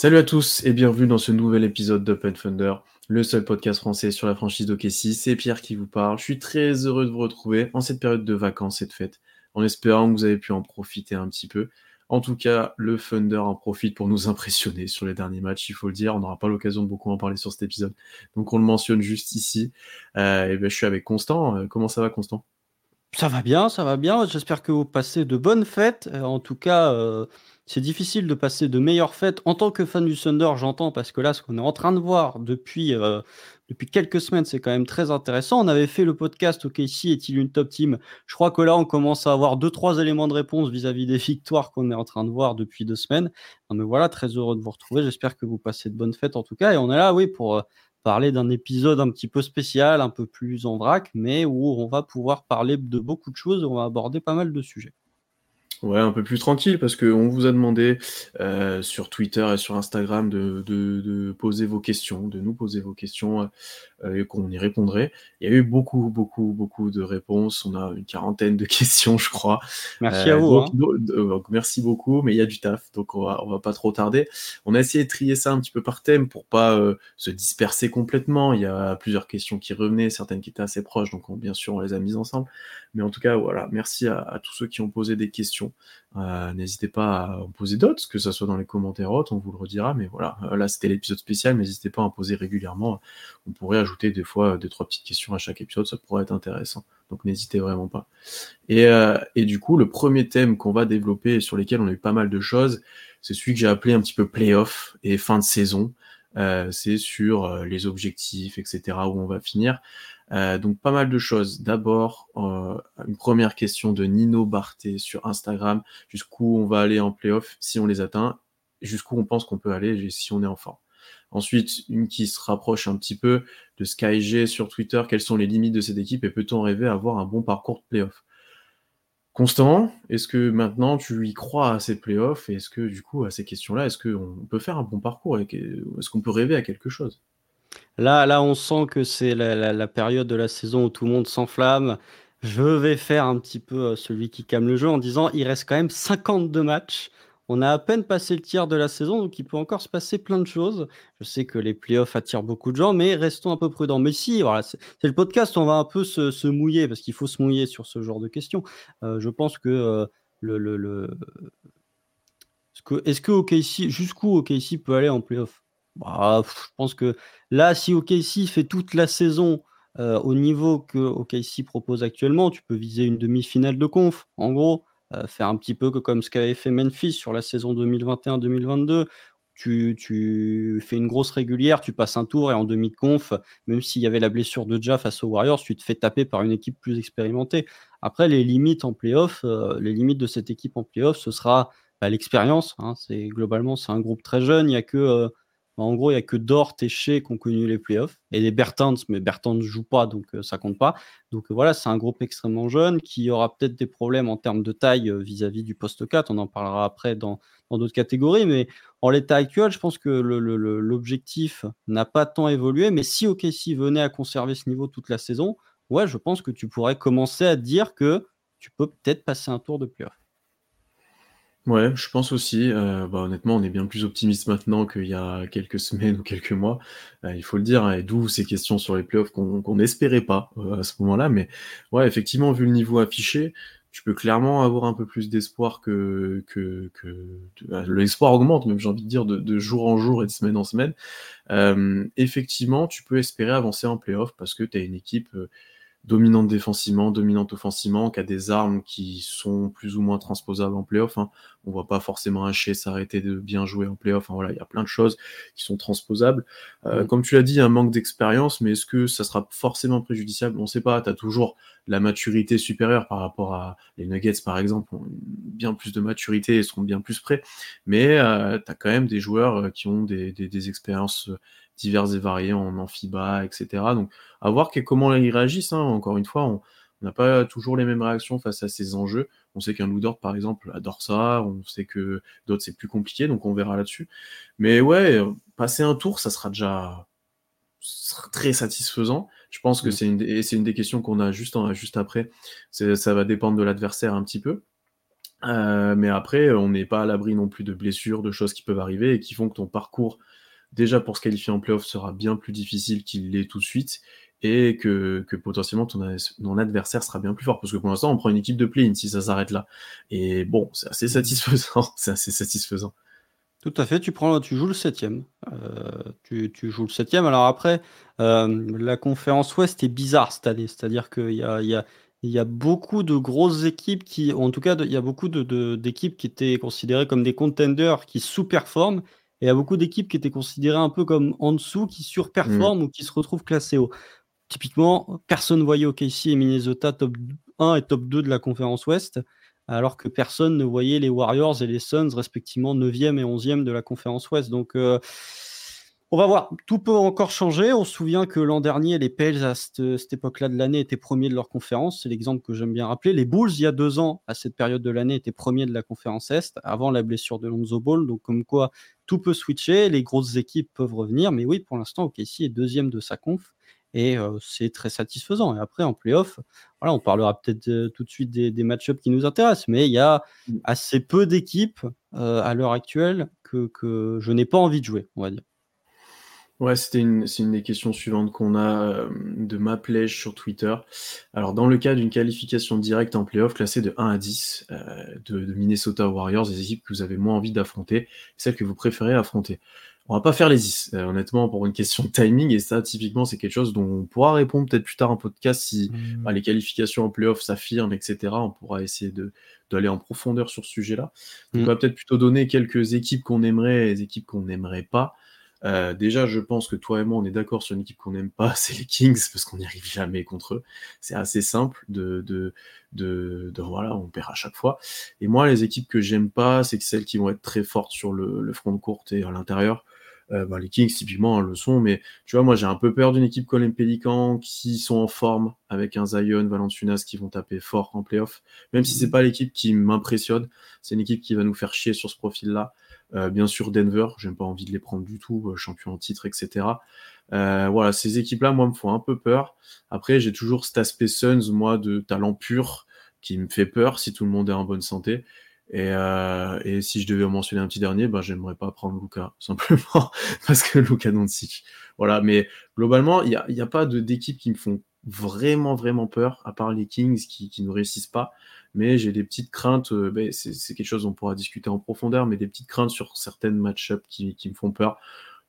Salut à tous et bienvenue dans ce nouvel épisode d'Open Thunder, le seul podcast français sur la franchise d'OKC. C'est Pierre qui vous parle. Je suis très heureux de vous retrouver en cette période de vacances et de fêtes, en espérant que vous avez pu en profiter un petit peu. En tout cas, le Thunder en profite pour nous impressionner sur les derniers matchs, il faut le dire. On n'aura pas l'occasion de beaucoup en parler sur cet épisode, donc on le mentionne juste ici. Euh, et ben, je suis avec Constant. Euh, Comment ça va, Constant? Ça va bien, ça va bien. J'espère que vous passez de bonnes fêtes. Euh, en tout cas, c'est difficile de passer de meilleures fêtes en tant que fan du Thunder, j'entends, parce que là, ce qu'on est en train de voir depuis, euh, quelques semaines, c'est quand même très intéressant. On avait fait le podcast OKC est-il une top team? Je crois que là, on commence à avoir deux, trois éléments de réponse vis-à-vis des victoires qu'on est en train de voir depuis deux semaines. Mais voilà, très heureux de vous retrouver. J'espère que vous passez de bonnes fêtes en tout cas. Et on est là, oui, pour euh, parler d'un épisode un petit peu spécial, un peu plus en vrac, mais où on va pouvoir parler de beaucoup de choses. On va aborder pas mal de sujets. Ouais, un peu plus tranquille parce qu'on vous a demandé euh, sur Twitter et sur Instagram de, de, de, poser vos questions, de nous poser vos questions euh, et qu'on y répondrait. Il y a eu beaucoup, beaucoup, beaucoup de réponses. On a une quarantaine de questions, je crois. Merci euh, à vous. Donc, hein. donc, donc, merci beaucoup, mais il y a du taf, donc on va, on va pas trop tarder. On a essayé de trier ça un petit peu par thème pour pas euh, se disperser complètement. Il y a plusieurs questions qui revenaient, certaines qui étaient assez proches, donc on, bien sûr on les a mises ensemble. Mais en tout cas, voilà, merci à, tous ceux qui ont posé des questions. Euh, N'hésitez pas à en poser d'autres, que ce soit dans les commentaires autres, on vous le redira. Mais voilà, euh, là c'était l'épisode spécial, n'hésitez pas à en poser régulièrement. On pourrait ajouter des fois deux, trois petites questions à chaque épisode, ça pourrait être intéressant. Donc n'hésitez vraiment pas. Et, euh, et, du coup, le premier thème qu'on va développer et sur lesquels on a eu pas mal de choses, c'est celui que j'ai appelé un petit peu playoff et fin de saison. Euh, c'est sur euh, les objectifs, etc., où on va finir. Euh, donc pas mal de choses. D'abord, euh, une première question de Nino Barthé sur Instagram. Jusqu'où on va aller en playoff si on les atteint? Jusqu'où on pense qu'on peut aller si on est en forme? Ensuite, une qui se rapproche un petit peu de SkyG sur Twitter. Quelles sont les limites de cette équipe et peut-on rêver à avoir un bon parcours de playoff? Constant, est-ce que maintenant tu y crois à ces playoffs et est-ce que du coup à ces questions-là, est-ce qu'on peut faire un bon parcours et est-ce qu'on peut rêver à quelque chose? Là, là, on sent que c'est la, période de la saison où tout le monde s'enflamme. Je vais faire un petit peu celui qui calme le jeu en disant il reste quand même 52 matchs. On a à peine passé le tiers de la saison, donc il peut encore se passer plein de choses. Je sais que les playoffs attirent beaucoup de gens, mais restons un peu prudents. Mais si, voilà, c'est le podcast, on va un peu se, mouiller, parce qu'il faut se mouiller sur ce genre de questions. Euh, je pense que euh, le... le, le... Est-ce que OKC, jusqu'où OKC peut aller en playoff? Bah, Je pense que là, si OKC fait toute la saison euh, au niveau que OKC propose actuellement, tu peux viser une demi-finale de conf, en gros. Euh, faire un petit peu comme ce qu'avait fait Memphis sur la saison 2021-2022. Tu, fais une grosse régulière, tu passes un tour et en demi-conf, même s'il y avait la blessure de Ja face aux Warriors, tu te fais taper par une équipe plus expérimentée. Après, les limites en playoff, euh, les limites de cette équipe en playoff, ce sera bah, l'expérience. Hein, c'est globalement, c'est un groupe très jeune. Il y a que en gros, il n'y a que Dort et Shea qui ont connu les playoffs. Et les Bertans, mais Bertans ne joue pas, donc euh, ça compte pas. Donc euh, voilà, c'est un groupe extrêmement jeune qui aura peut-être des problèmes en termes de taille euh, vis-à-vis -vis du poste 4. On en parlera après dans d'autres catégories. Mais en l'état actuel, je pense que l'objectif n'a pas tant évolué. Mais si OKC venait à conserver ce niveau toute la saison, ouais, je pense que tu pourrais commencer à dire que tu peux peut-être passer un tour de playoff. Ouais, je pense aussi. Euh, bah, honnêtement, on est bien plus optimiste maintenant qu'il y a quelques semaines ou quelques mois. Euh, il faut le dire, hein, et d'où ces questions sur les playoffs qu'on n'espérait pas euh, à ce moment-là. Mais ouais, effectivement, vu le niveau affiché, tu peux clairement avoir un peu plus d'espoir que, que, que bah, l'espoir augmente, même j'ai envie de dire, de, de, jour en jour et de semaine en semaine. effectivement, tu peux espérer avancer en playoff parce que tu as une équipe dominante défensivement, dominante offensivement, qui a des armes qui sont plus ou moins transposables en playoff. Hein. On voit pas forcément un Shea s'arrêter de bien jouer en playoff. Enfin, voilà, il y a plein de choses qui sont transposables. Euh, mm. Comme tu l'as dit, un manque d'expérience, mais est-ce que ça sera forcément préjudiciable? On ne sait pas. Tu as toujours la maturité supérieure par rapport à les Nuggets, par exemple, ont bien plus de maturité et seront bien plus prêts. Mais euh, tu as quand même des joueurs euh, qui ont des, des, des expériences diverses et variées en amphiba, etc. Donc, à voir comment ils réagissent. Hein. Encore une fois, on, On n'a pas toujours les mêmes réactions face à ces enjeux. On sait qu'un Loudor, par exemple, adore ça. On sait que d'autres, c'est plus compliqué, donc on verra là-dessus. Mais ouais, passer un tour, ça sera déjà très satisfaisant. Je pense que mm. c'est une, une, des questions qu'on a juste, juste après. Ça va dépendre de l'adversaire un petit peu. Euh, mais après, on n'est pas à l'abri non plus de blessures, de choses qui peuvent arriver et qui font que ton parcours, déjà pour se qualifier en playoff, sera bien plus difficile qu'il l'est tout de suite et que, que potentiellement ton, ton, adversaire sera bien plus fort. Parce que pour l'instant, on prend une équipe de play si ça s'arrête là. Et bon, c'est assez satisfaisant. c'est assez satisfaisant. Tout à fait, tu prends, tu joues le septième. Euh, tu, tu, joues le septième. Alors après, euh, la conférence Ouest est bizarre cette année. C'est-à-dire qu'il y a, y, a, il y a beaucoup de grosses équipes qui, en tout cas, il y a beaucoup d'équipes qui étaient considérées comme des contenders qui sous-performent. Et il y a beaucoup d'équipes qui étaient considérées un peu comme en dessous, qui surperforment mmh. ou qui se retrouvent classées haut. Typiquement, personne ne voyait OKC et Minnesota top 1 et top 2 de la conférence Ouest alors que personne ne voyait les Warriors et les Suns respectivement 9e et 11e de la conférence Ouest. Donc euh, on va voir, tout peut encore changer. On se souvient que l'an dernier, les Pels à cette, époque-là de l'année étaient premiers de leur conférence. C'est l'exemple que j'aime bien rappeler. Les Bulls, il y a deux ans, à cette période de l'année, étaient premiers de la conférence Est avant la blessure de Lonzo Ball. Donc comme quoi, tout peut switcher, les grosses équipes peuvent revenir. Mais oui, pour l'instant, OKC est deuxième de sa conf et c'est très satisfaisant. Et après, en playoff, voilà, on parlera peut-être tout de suite des, des match-ups qui nous intéressent, mais il y a mmh. assez peu d'équipes à l'heure actuelle que, que je n'ai pas envie de jouer, on va dire. Ouais, c'était une, c'est une des questions suivantes qu'on a de ma plège sur Twitter. Alors, dans le cas d'une qualification directe en playoff, classée de 1 à 10 de, de, Minnesota Warriors, des équipes que vous avez moins envie d'affronter, celles que vous préférez affronter. On va pas faire les 10, euh, honnêtement, pour une question de timing. Et ça, typiquement, c'est quelque chose dont on pourra répondre peut-être plus tard en podcast si mmh. bah, les qualifications en playoff s'affirment, etc. On pourra essayer de d'aller en profondeur sur ce sujet-là. On mmh. va peut-être plutôt donner quelques équipes qu'on aimerait et des équipes qu'on n'aimerait pas. Euh, déjà, je pense que toi et moi, on est d'accord sur une équipe qu'on n'aime pas, c'est les Kings, parce qu'on n'y arrive jamais contre eux. C'est assez simple de, de, de, de, voilà, on perd à chaque fois. Et moi, les équipes que j'aime pas, c'est celles qui vont être très fortes sur le, le front de courte et à l'intérieur. Euh, bah, les Kings, typiquement, le sont, mais tu vois, moi, j'ai un peu peur d'une équipe Colin Pelican qui sont en forme avec un Zion, Valanciunas qui vont taper fort en playoff. Même si c'est mhm. pas l'équipe qui m'impressionne, c'est une équipe qui va nous faire chier sur ce profil-là. Euh, bien sûr, Denver, j'aime pas envie de les prendre du tout, euh, champion en titre, etc. Euh, voilà, ces équipes-là, moi, me font un peu peur. Après, j'ai toujours cet aspect Suns, moi, de talent pur, qui me fait peur si tout le monde est en bonne santé. Et, euh, et, si je devais en mentionner un petit dernier, ben j'aimerais pas prendre Luca, simplement parce que Luca Doncic. Voilà, mais globalement, il n'y a, y a, pas d'équipe qui me font vraiment, vraiment peur, à part les Kings qui, qui ne réussissent pas. Mais j'ai des petites craintes, euh, ben c'est quelque chose on pourra discuter en profondeur, mais des petites craintes sur certaines match-ups qui, qui me font peur.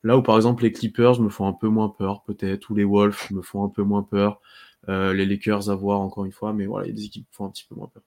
Là où par exemple les Clippers me font un peu moins peur, peut-être, ou les Wolves me font un peu moins peur, euh, les Lakers à voir encore une fois, mais voilà, il y a des équipes qui font un petit peu moins peur.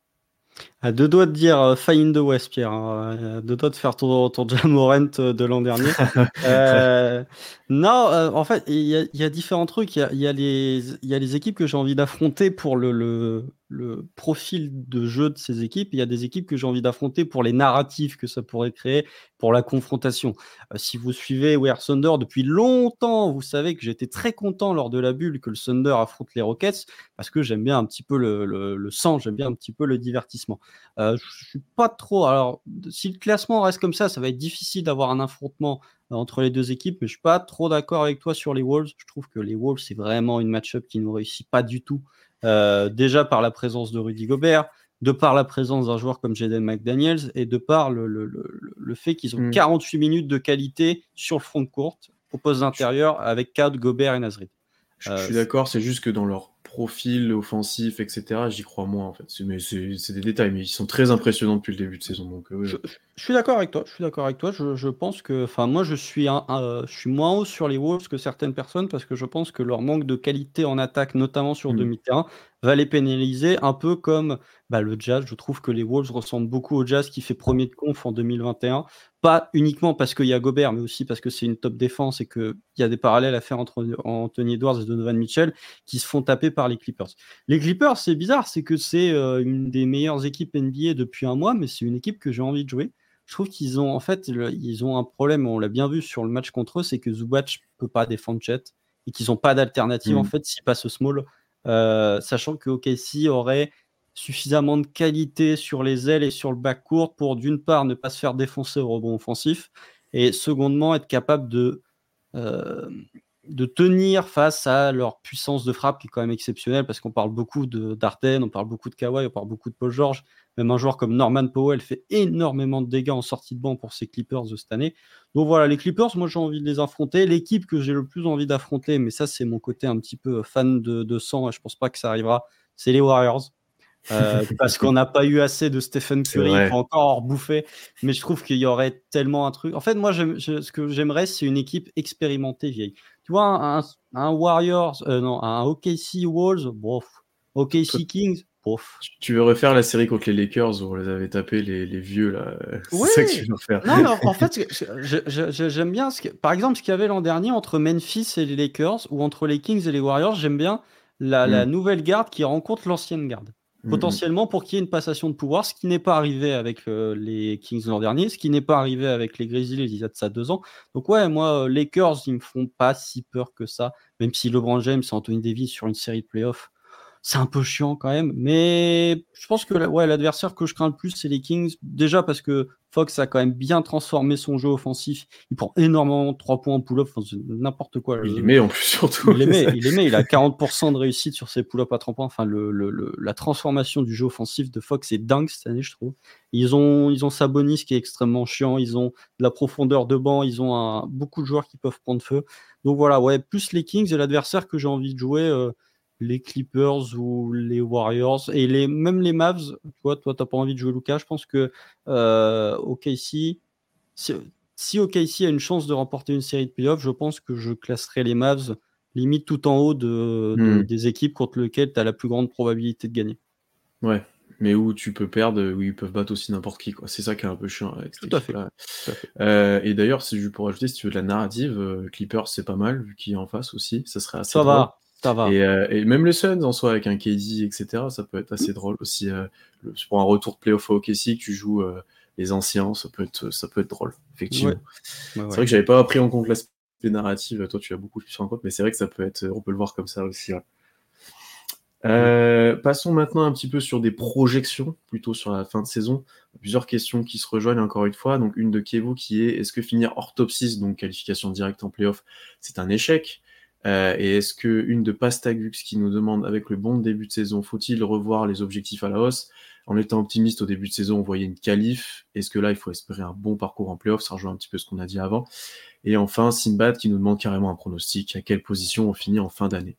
À deux doigts de dire euh, faille de West, Pierre. Hein. deux doigts de faire ton, ton Jamorant euh, de l'an dernier. euh, non, euh, en fait, il y, y, a différents trucs. Il y a, y, y a, les équipes que j'ai envie d'affronter pour le, le, le, profil de jeu de ces équipes. Il y a des équipes que j'ai envie d'affronter pour les narratifs que ça pourrait créer, pour la confrontation. Euh, si vous suivez Wear Thunder depuis longtemps, vous savez que j'étais très content lors de la bulle que le Thunder affronte les Rockets parce que j'aime bien un petit peu le, le, sang, j'aime bien un petit peu le divertissement. Euh, je suis pas trop. Alors, si le classement reste comme ça, ça va être difficile d'avoir un affrontement euh, entre les deux équipes, mais je suis pas trop d'accord avec toi sur les Wolves. Je trouve que les Wolves, c'est vraiment une match-up qui ne réussit pas du tout. Euh, déjà par la présence de Rudy Gobert, de par la présence d'un joueur comme Jaden McDaniels et de par le, le, le, fait qu'ils ont 48 mm. minutes de qualité sur le front de courte au poste intérieur avec Cad, Gobert et Nasrid. Je, suis d'accord, c'est juste que dans leur profil offensif, etc., j'y crois moins en fait. Mais c'est des détails, mais ils sont très impressionnants depuis le début de saison. Donc, je, suis d'accord avec toi. Je suis d'accord avec toi. Je, je, pense que, enfin, moi, je suis, un, je suis moins haut sur les Wolves que certaines personnes parce que je pense que leur manque de qualité en attaque, notamment sur mmh. demi-terrain, va les pénaliser, un peu comme bah, le Jazz. Je trouve que les Wolves ressemblent beaucoup au Jazz qui fait premier de conf en 2021. Pas uniquement parce qu'il y a Gobert, mais aussi parce que c'est une top défense et qu'il y a des parallèles à faire entre Anthony Edwards et Donovan Mitchell qui se font taper par les Clippers. Les Clippers, c'est bizarre, c'est que c'est euh, une des meilleures équipes NBA depuis un mois, mais c'est une équipe que j'ai envie de jouer. Je trouve qu'ils ont en fait ils ont un problème, on l'a bien vu sur le match contre eux, c'est que Zubac peut pas défendre Chet et qu'ils n'ont pas d'alternative en mmh. fait s'ils passent au small sachant que OKC aurait suffisamment de qualité sur les ailes et sur le bac court pour d'une part ne pas se faire défoncer au rebond offensif et secondement être capable de, euh, de tenir face à leur puissance de frappe qui est quand même exceptionnelle parce qu'on parle beaucoup d'Arden, on parle beaucoup de Kawhi, on parle beaucoup de Paul George. Même un joueur comme Norman Powell fait énormément de dégâts en sortie de banc pour ses Clippers de cette année. Donc voilà, les Clippers, moi j'ai envie de les affronter. L'équipe que j'ai le plus envie d'affronter, mais ça c'est mon côté un petit peu fan de, de sang, et je pense pas que ça arrivera, c'est les Warriors. Euh, parce qu'on n'a pas eu assez de Stephen Curry pour encore bouffer. Mais je trouve qu'il y aurait tellement un truc. En fait, moi, ce que j'aimerais, c'est une équipe expérimentée vieille. Tu vois, un, Warriors, euh, non, un OKC Wolves, bof. OKC Kings, Tu veux refaire la série contre les Lakers où on les avait tapés, les, vieux, là? C'est ça que tu veux faire. Non, en fait, j'aime bien, ce que, par exemple, ce qu'il y avait l'an dernier entre Memphis et les Lakers ou entre les Kings et les Warriors, j'aime bien la, la, mm. nouvelle garde qui rencontre l'ancienne garde. Mm, mm. potentiellement pour qu'il y ait une passation de pouvoir, ce qui n'est pas arrivé avec euh, les Kings l'an dernier, ce qui n'est pas arrivé avec les Grizzlies il y a de ça deux ans. Donc ouais, moi, euh, les Lakers, ils me font pas si peur que ça, même si LeBron James et Anthony Davis sur une série de playoffs, c'est un peu chiant quand même. Mais je pense que ouais, l'adversaire que je crains le plus, c'est les Kings. Déjà parce que Fox a quand même bien transformé son jeu offensif. Il prend énormément de 3 points en pull-up, n'importe quoi. Il les met en plus surtout. Il les met, il, met. il a 40% de réussite sur ses pull-up à 3 points. Enfin, le, le, la transformation du jeu offensif de Fox est dingue cette année, je trouve. Ils ont, ils ont Sabonis qui est extrêmement chiant, ils ont de la profondeur de banc, ils ont un, beaucoup de joueurs qui peuvent prendre feu. Donc voilà, ouais, plus les Kings et l'adversaire que j'ai envie de jouer. Euh, les Clippers ou les Warriors et les, même les Mavs. Tu vois, toi, t'as pas envie de jouer Lucas. Je pense que euh, OKC, si, si, OKC a une chance de remporter une série de playoffs, je pense que je classerai les Mavs limite tout en haut de, hmm. des équipes contre lesquelles tu as la plus grande probabilité de gagner. Ouais, mais où tu peux perdre, où ils peuvent battre aussi n'importe qui. C'est ça qui est un peu chiant avec Tout à fait. Euh, et d'ailleurs, c'est juste pour ajouter, si tu veux de la narrative, euh, Clippers, c'est pas mal, vu qu'il est en face aussi. Ça serait assez ça va. Euh, et, même les Suns en soi, avec un KD, etc., ça peut être assez drôle aussi. Euh, pour un retour de playoff au OKC, que tu joues euh, les anciens, ça peut être, ça peut être drôle, effectivement. C'est vrai que j'avais pas pris en compte l'aspect narratif, toi tu as beaucoup plus en compte, mais c'est vrai que ça peut être, on peut le voir comme ça aussi. passons maintenant un petit peu sur des projections, plutôt sur la fin de saison. Plusieurs questions qui se rejoignent encore une fois. Donc une de Kevo qui est est-ce que finir hors top 6, donc qualification directe en playoff, c'est un échec? Euh, et est-ce que une de Pastagux qui nous demande avec le bon début de saison, faut-il revoir les objectifs à la hausse? En étant optimiste au début de saison, on voyait une qualif. Est-ce que là, il faut espérer un bon parcours en playoff? Ça rejoint un petit peu ce qu'on a dit avant. Et enfin, Sinbad qui nous demande carrément un pronostic. À quelle position on finit en fin d'année?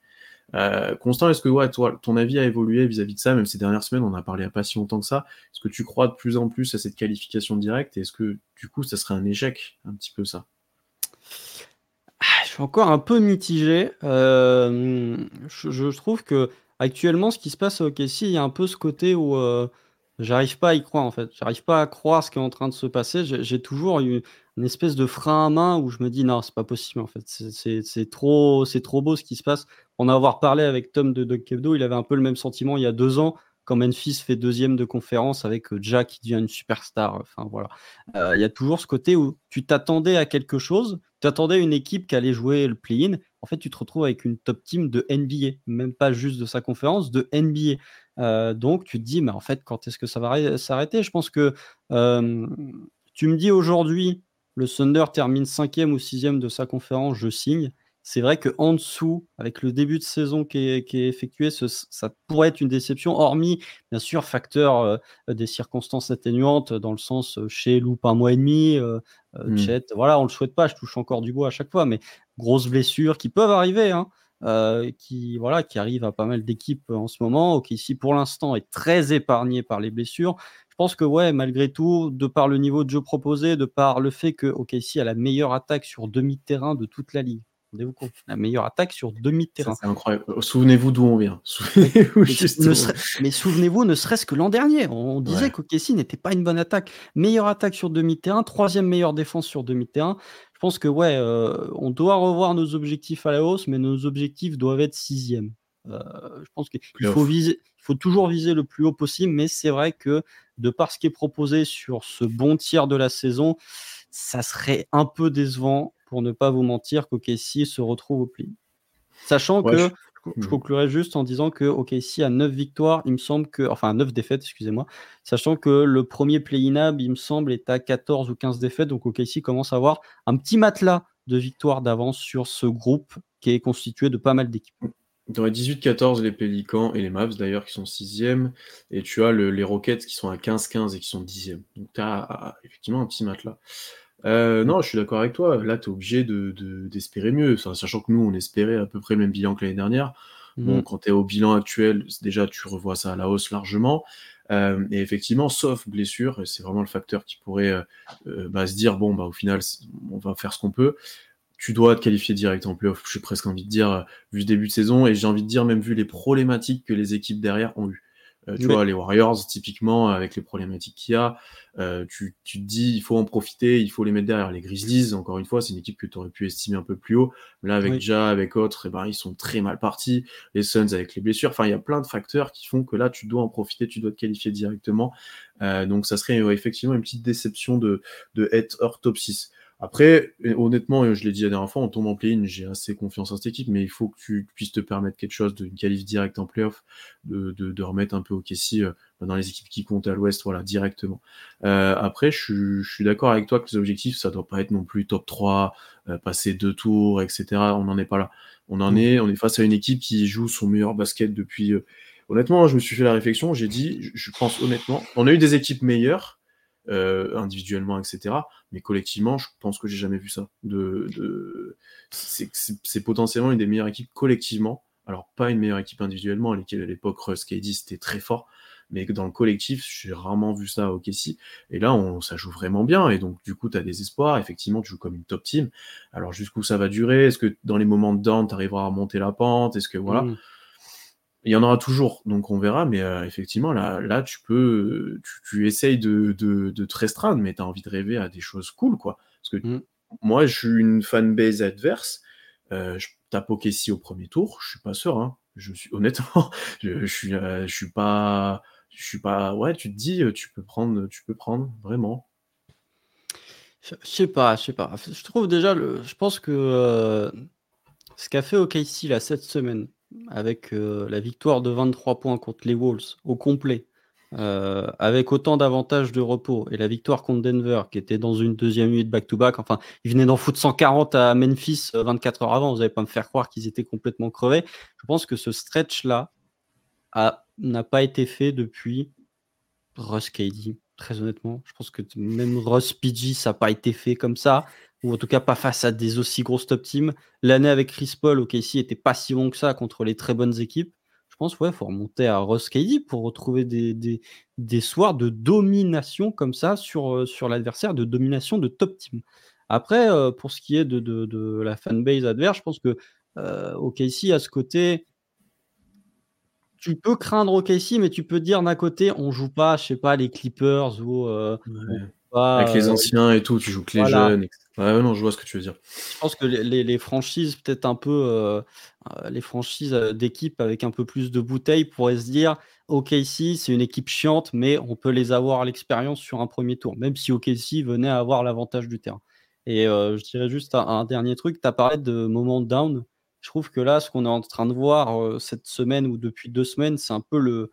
Euh, Constant, est-ce que ouais, toi, ton avis a évolué vis-à-vis de ça? Même ces dernières semaines, on a parlé à pas si longtemps que ça. Est-ce que tu crois de plus en plus à cette qualification directe? Et est-ce que du coup, ça serait un échec, un petit peu ça? Suis encore un peu mitigé. Euh, je, trouve que actuellement, ce qui se passe au OKC, il y a un peu ce côté où euh, j'arrive pas à y croire en fait. J'arrive pas à croire ce qui est en train de se passer. J'ai toujours eu une espèce de frein à main où je me dis non, c'est pas possible en fait. C'est trop, c'est trop beau ce qui se passe. En avoir parlé avec Tom de Kebdo, il avait un peu le même sentiment il y a deux ans quand Memphis fait deuxième de conférence avec euh, Jack qui devient une superstar. Enfin voilà, il y a toujours ce côté où tu t'attendais à quelque chose, tu attendais une équipe qui allait jouer le play-in. En fait, tu te retrouves avec une top team de NBA, même pas juste de sa conférence, de NBA. Euh, donc, tu te dis, mais en fait, quand est-ce que ça va s'arrêter? Je pense que euh, tu me dis aujourd'hui, le Thunder termine cinquième ou sixième de sa conférence, je signe. C'est vrai qu'en dessous, avec le début de saison qui est, effectué, ça pourrait être une déception, hormis, bien sûr, facteur euh, des circonstances atténuantes, dans le sens chez loupe un mois et demi, euh, mmh. Chet, voilà, on le souhaite pas, je touche encore du bois à chaque fois, mais grosses blessures qui peuvent arriver, hein, euh, qui, voilà, qui arrivent à pas mal d'équipes en ce moment. qui ici, pour l'instant, est très épargné par les blessures. Je pense que, ouais, malgré tout, de par le niveau de jeu proposé, de par le fait que OKC a la meilleure attaque sur demi-terrain de toute la ligue, Rendez-vous compte, la meilleure attaque sur demi-terrain. C'est incroyable. Souvenez-vous d'où on vient. mais, souvenez-vous, ne serait-ce que l'an dernier, on disait qu'OKC n'était pas une bonne attaque. Meilleure attaque sur demi-terrain, troisième meilleure défense sur demi-terrain. Je pense que ouais, euh, on doit revoir nos objectifs à la hausse, mais nos objectifs doivent être sixième. Euh, je pense qu'il faut viser, il faut toujours viser le plus haut possible, mais c'est vrai que de par ce qui est proposé sur ce bon tiers de la saison, ça serait un peu décevant pour ne pas vous mentir qu'OKC se retrouve au pli. Sachant que je Je, conclurai juste en disant que OKC a 9 victoires, il me semble que. Enfin, 9 défaites, excusez-moi. Sachant que le premier play-in il me semble, est à 14 ou 15 défaites. Donc OKC commence à avoir un petit matelas de victoires d'avance sur ce groupe qui est constitué de pas mal d'équipes. Dans les 18-14, les Pélicans et les Mavs d'ailleurs qui sont 6e, et tu as les Rockets qui sont à 15-15 et qui sont 10e. Donc tu as effectivement un petit matelas. Euh, non, je suis d'accord avec toi. Là, tu es obligé d'espérer de, mieux. sachant que nous, on espérait à peu près le même bilan que l'année dernière. Bon, mhm. quand tu es au bilan actuel, déjà, tu revois ça à la hausse largement. Euh, et effectivement, sauf blessure, c'est vraiment le facteur qui pourrait euh, bah, se dire bon, bah, au final, on va faire ce qu'on peut tu dois te qualifier direct en playoff. Suis presque envie de dire, euh, vu le début de saison, et j'ai envie de dire, même vu les problématiques que les équipes derrière ont eues. Euh, tu vois, les Warriors, typiquement, avec les problématiques qu'il y a, euh, tu, tu, te dis, il faut en profiter, il faut les mettre derrière. Les Grizzlies, encore une fois, c'est une équipe que tu aurais pu estimer un peu plus haut. Là, avec Ja, avec autres, et eh ben, ils sont très mal partis. Les Suns avec les blessures. Enfin, il y a plein de facteurs qui font que là, tu dois en profiter, tu dois te qualifier directement. donc, ça serait effectivement une petite déception de, de être hors top 6. Après, honnêtement, je l'ai dit la dernière fois, on tombe en play-in, j'ai assez confiance en cette équipe, mais il faut que tu puisses te permettre quelque chose, d'une qualif directe en playoff, de, de, remettre un peu au Kessie euh, dans les équipes qui comptent à l'ouest, voilà, directement. Euh, après, je, suis d'accord avec toi que les objectifs, ça doit pas être non plus top 3, euh, passer deux tours, etc. On n'en est pas là. On en mm. est, on est face à une équipe qui joue son meilleur basket depuis. honnêtement, je me suis fait la réflexion, j'ai dit, je pense honnêtement, on a eu des équipes meilleures, euh, individuellement, etc. Mais collectivement, je pense que j'ai jamais vu ça. De, de... C'est potentiellement une des meilleures équipes collectivement. Alors, pas une meilleure équipe individuellement, à l'époque, Russ KD, c'était très fort. Mais dans le collectif, j'ai rarement vu ça au Kessie. Et là, on, ça joue vraiment bien. Et donc, du coup, tu as des espoirs. Effectivement, tu joues comme une top team. Alors, jusqu'où ça va durer? Est-ce que dans les moments de down, tu arriveras à monter la pente? Est-ce que, voilà. Mmh. Il y en aura toujours, donc on verra, mais euh, effectivement, là, là, tu peux, tu, essayes de, de, de, te restreindre, mais tu as envie de rêver à des choses cool, quoi. Parce que mm. moi, je suis une fanbase adverse, euh, je tape au premier tour, je suis pas sûr, hein. Je suis, honnêtement, je, je suis, euh, je suis pas, je suis pas, ouais, tu te dis, tu peux prendre, tu peux prendre, vraiment. Je sais pas, je sais pas. Je trouve déjà, le, je pense que ce qu'a fait OKC là cette semaine, avec euh, la victoire de 23 points contre les Wolves au complet, euh, avec autant d'avantages de repos, et la victoire contre Denver, qui était dans une deuxième nuit de back-to-back, enfin, ils venaient d'en foutre 140 à Memphis 24 euh, heures avant, vous n'allez pas me faire croire qu'ils étaient complètement crevés. Je pense que ce stretch-là n'a pas été fait depuis Russ très honnêtement. Je pense que même Russ PG, ça n'a pas été fait comme ça ou en tout cas pas face à des aussi grosses top teams. L'année avec Chris Paul au KC était pas si bon que ça contre les très bonnes équipes. Je pense ouais, faut remonter à Ross KD pour retrouver des, des, des, soirs de domination comme ça sur, euh, sur l'adversaire, de domination de top team. Après, euh, pour ce qui est de, de, de la fanbase adverse, je pense que euh, OKC à ce côté, tu peux craindre OKC, mais tu peux dire d'un côté, on joue pas, je sais pas, les Clippers ou, euh, avec les anciens et tout, tu joues que les jeunes, etc. Ouais, non, je vois ce que tu veux dire. Je pense que les, franchises, peut-être un peu, euh, euh, les franchises euh, d'équipe avec un peu plus de bouteilles pourraient se dire OKC, c'est une équipe chiante, mais on peut les avoir à l'expérience sur un premier tour, même si OKC venait à avoir l'avantage du terrain. Et je dirais juste un, dernier truc, tu as parlé de moment down. Je trouve que là, ce qu'on est en train de voir cette semaine ou depuis deux semaines, c'est un peu le,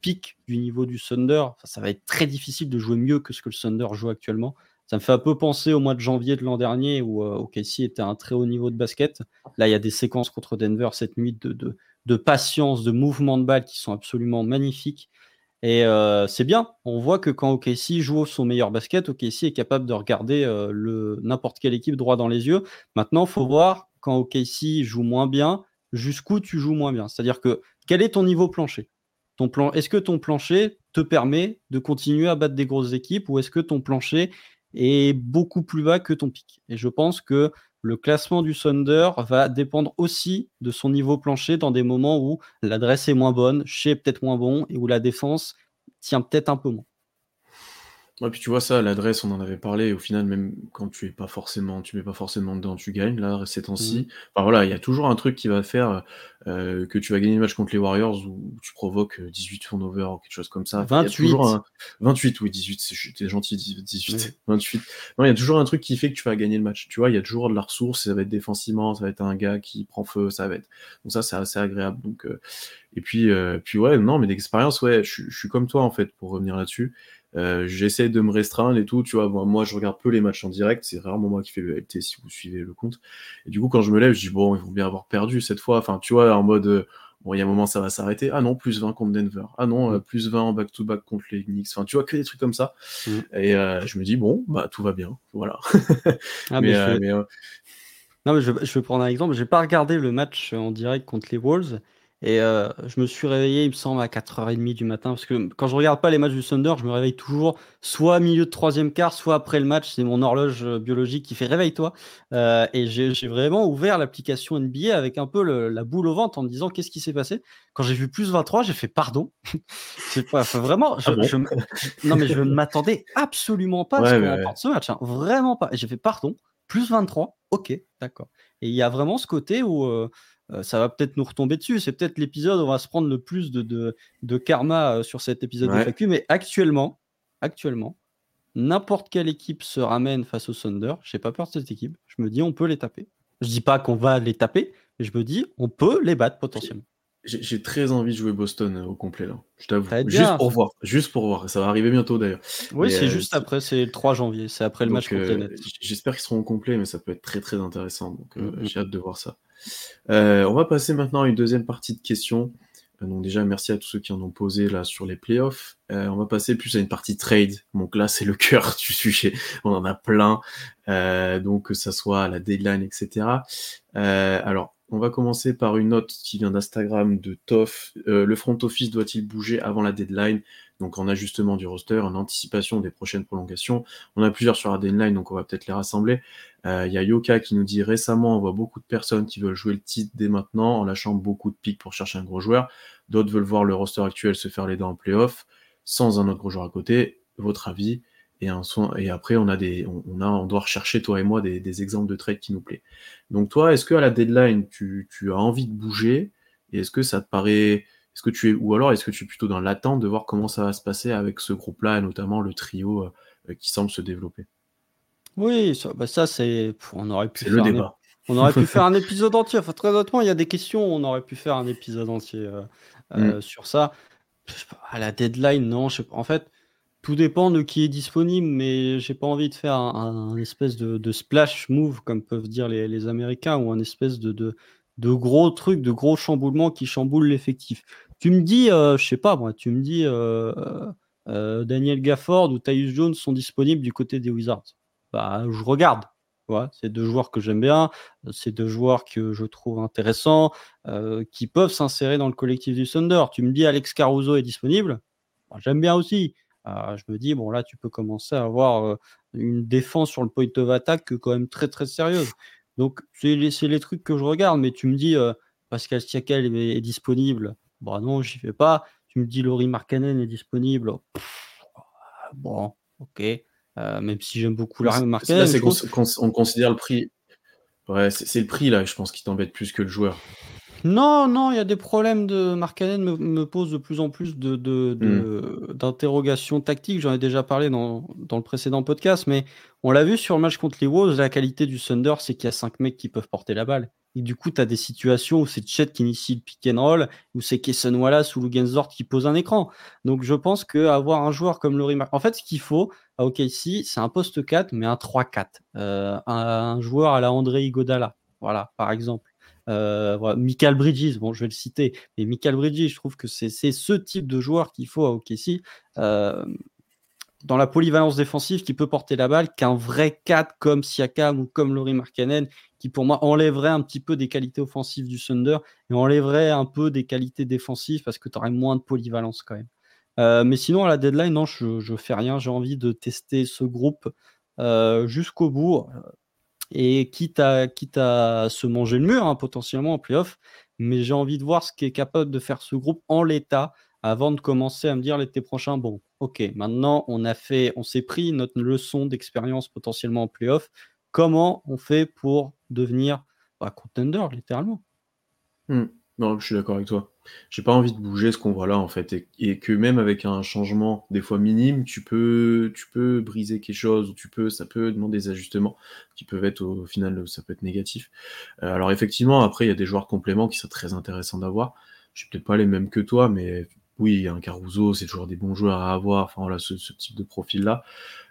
pic du niveau du Thunder. ça va être très difficile de jouer mieux que ce que le Thunder joue actuellement. Ça me fait un peu penser au mois de janvier de l'an dernier où euh, OKC était à un très haut niveau de basket. Là, il y a des séquences contre Denver cette nuit de, patience, de mouvement de balle qui sont absolument magnifiques. Et euh, c'est bien. On voit que quand OKC joue son meilleur basket, OKC est capable de regarder euh, n'importe quelle équipe droit dans les yeux. Maintenant, il faut voir quand OKC joue moins bien, jusqu'où tu joues moins bien. C'est-à-dire que quel est ton niveau plancher? Ton plan, Est-ce que ton plancher te permet de continuer à battre des grosses équipes ou est-ce que ton plancher est beaucoup plus bas que ton pic? Et je pense que le classement du Thunder va dépendre aussi de son niveau plancher dans des moments où l'adresse est moins bonne, chez peut-être moins bon et où la défense tient peut-être un peu moins. Ouais, puis tu vois ça, l'adresse, on en avait parlé, au final, même quand tu es pas forcément, tu mets pas forcément dedans, tu gagnes, là, ces temps-ci. Mmh. Enfin voilà, il y a toujours un truc qui va faire euh, que tu vas gagner le match contre les Warriors où tu provoques 18 turnovers ou quelque chose comme ça. Enfin, il y a 28. toujours un... 28, oui, 18, c'est- j'étais gentil, 18, Oui. 28. Non, il y a toujours un truc qui fait que tu vas gagner le match. Tu vois, il y a toujours de la ressource, ça va être défensivement, ça va être un gars qui prend feu, ça va être. Donc ça, c'est assez agréable. Donc, euh, Et puis, euh, puis ouais, non, mais d'expérience, ouais, je suis comme toi, en fait, pour revenir là-dessus. Euh, J'essaie de me restreindre et tout, tu vois. Moi, moi, je regarde peu les matchs en direct, c'est rarement moi qui fais le LT si vous suivez le compte. Et du coup, quand je me lève, je dis, bon, ils vont bien avoir perdu cette fois. Enfin, tu vois, en mode, euh, bon, il y a un moment, ça va s'arrêter. Ah non, plus 20 contre Denver. Ah non, euh, plus 20 en back-to-back contre les Knicks. Enfin, tu vois, que des trucs comme ça. Mm. Et euh, je me dis, bon, bah, tout va bien. Voilà. Ah, mais, mais je mais, Non, mais je, je vais prendre un exemple. J'ai pas regardé le match en direct contre les Wolves. Et euh, je me suis réveillé, il me semble, à 4h30 du matin. Parce que quand je regarde pas les matchs du Thunder, je me réveille toujours soit milieu de troisième quart, soit après le match. C'est mon horloge euh, biologique qui fait réveille-toi. Euh, et j'ai vraiment ouvert l'application NBA avec un peu le- la boule au ventre en me disant qu'est-ce qui s'est passé? Quand j'ai vu plus 23, j'ai fait pardon. C'est pas, enfin, vraiment, je, Ah bon? je m- non, mais je ne m'attendais absolument pas à ce qu'on ouais, ouais. remporte ce match. hein. Vraiment pas. Et j'ai fait pardon. Plus 23, ok, d'accord. Et il y a vraiment ce côté où euh, euh, ça va peut-être nous retomber dessus. C'est peut-être l'épisode où on va se prendre le plus de, de, de karma euh, sur cet épisode Ouais. de FAQ. Mais actuellement, actuellement, n'importe quelle équipe se ramène face au Thunder. J'ai pas peur de cette équipe. Je me dis, on peut les taper. Je dis pas qu'on va les taper, mais je me dis, on peut les battre potentiellement. J'ai très envie de jouer Boston euh, au complet là, je t'avoue. Juste pour voir, juste pour voir. Ça va arriver bientôt d'ailleurs. Oui, c'est euh, juste après, c'est le 3 janvier. C'est après le Donc, match euh, J'espère qu'ils seront au complet, mais ça peut être très très intéressant. Donc euh, Mhm. j'ai hâte de voir ça. Euh, on va passer maintenant à une deuxième partie de questions. Donc déjà merci à tous ceux qui en ont posé là sur les playoffs. Euh, on va passer plus à une partie trade. Donc là c'est le cœur du sujet. On en a plein. Euh, donc que ça soit à la deadline, etc. Euh, alors on va commencer par une note qui vient d'Instagram de Toff. Euh, le front office doit-il bouger avant la deadline? Donc en ajustement du roster, en anticipation des prochaines prolongations. On a plusieurs sur la deadline, donc on va peut-être les rassembler. Euh, Il y a Yoka qui nous dit récemment, on voit beaucoup de personnes qui veulent jouer le titre dès maintenant en lâchant beaucoup de pics pour chercher un gros joueur. D'autres veulent voir le roster actuel se faire les dents en playoff sans un autre gros joueur à côté. Votre avis? Et, un après, on a des, on, on a, on doit rechercher toi et moi des, des exemples de trades qui nous plaît. Donc toi, est-ce que à la deadline, tu, tu as envie de bouger et est-ce que ça te paraît, est-ce que tu es, ou alors est-ce que tu es plutôt dans l'attente de voir comment ça va se passer avec ce groupe-là et notamment le trio euh, qui semble se développer? Oui, ça, bah ça c'est. On aurait pu faire le un débat. On aurait pu faire un épisode entier. Enfin, très honnêtement, il y a des questions. On aurait pu faire un épisode entier euh, euh, sur ça. À la deadline, non. Je sais pas. En fait, tout dépend de qui est disponible, mais j'ai pas envie de faire un, espèce de, splash move, comme peuvent dire les, Américains, ou un espèce de, gros truc, de gros chamboulement qui chamboule l'effectif. Tu me dis, euh, je sais pas moi, tu me dis euh, euh, Daniel Gafford ou Tyus Jones sont disponibles du côté des Wizards. Bah, je regarde. Tu vois, c'est deux joueurs que j'aime bien, c'est deux joueurs que je trouve intéressants, euh, qui peuvent s'insérer dans le collectif du Thunder. Tu me dis Alex Caruso est disponible, Bah, j'aime bien aussi. Euh, je me dis, bon là, tu peux commencer à avoir une défense sur le point of attack quand même très très sérieuse. Donc, c'est les, les trucs que je regarde, mais tu me dis Pascal Siakal est, est disponible, bah non, j'y vais pas. Tu me dis Laurie Markkanen est disponible, Pff, bon, ok. Euh, même si j'aime beaucoup Laurie Là, Markkanen, c'est qu'on considère le prix. Ouais, c'est le prix là, je pense, qui t'embête plus que le joueur. Non, non, il y a des problèmes de Markkanen me, me pose de plus en plus de, de- de- d'interrogations tactiques. J'en ai déjà parlé dans, dans le précédent podcast, mais on l'a vu sur le match contre les Wolves, la qualité du Thunder, c'est qu'il y a cinq mecs qui peuvent porter la balle. Et du coup, tu as des situations où c'est Chet qui initie le pick and roll, où c'est Kesson Wallace ou Lugensdort qui pose un écran. Donc je pense qu'avoir un joueur comme Laurie Mark... En fait, ce qu'il faut à OKC, c'est un poste 4, mais un 3-4. Euh, un, un joueur à la André Iguodala, voilà, par exemple. Euh. Michael Bridges, bon, je vais le citer, mais Michael Bridges, je trouve que c'est ce type de joueur qu'il faut à OKC. Euh, dans la polyvalence défensive qui peut porter la balle qu'un vrai 4 comme Siakam ou comme Laurie Markkanen qui pour moi enlèverait un petit peu des qualités offensives du Thunder et enlèverait un peu des qualités défensives parce que tu aurais moins de polyvalence quand même. Euh, mais sinon à la deadline, non, je, je fais rien. J'ai envie de tester ce groupe jusqu'au bout et quitte à, quitte à se manger le mur hein, potentiellement en playoff, mais j'ai envie de voir ce qu'est capable de faire ce groupe en l'état avant de commencer à me dire l'été prochain, bon, ok, maintenant on a fait, on s'est pris notre leçon d'expérience potentiellement en playoff. Comment on fait pour devenir bah, contender, littéralement? Hmm. Non, je suis d'accord avec toi. J'ai pas envie de bouger ce qu'on voit là en fait, et, que même avec un changement des fois minime, tu peux, tu peux briser quelque chose, ou tu peux, ça peut demander des ajustements qui peuvent être au, final, ça peut être négatif. Euh, alors effectivement, après il y a des joueurs compléments qui sont très intéressants d'avoir. Je suis peut-être pas les mêmes que toi, mais oui, un Caruso, c'est toujours des bons joueurs à avoir. Enfin voilà, ce, type de profil-là.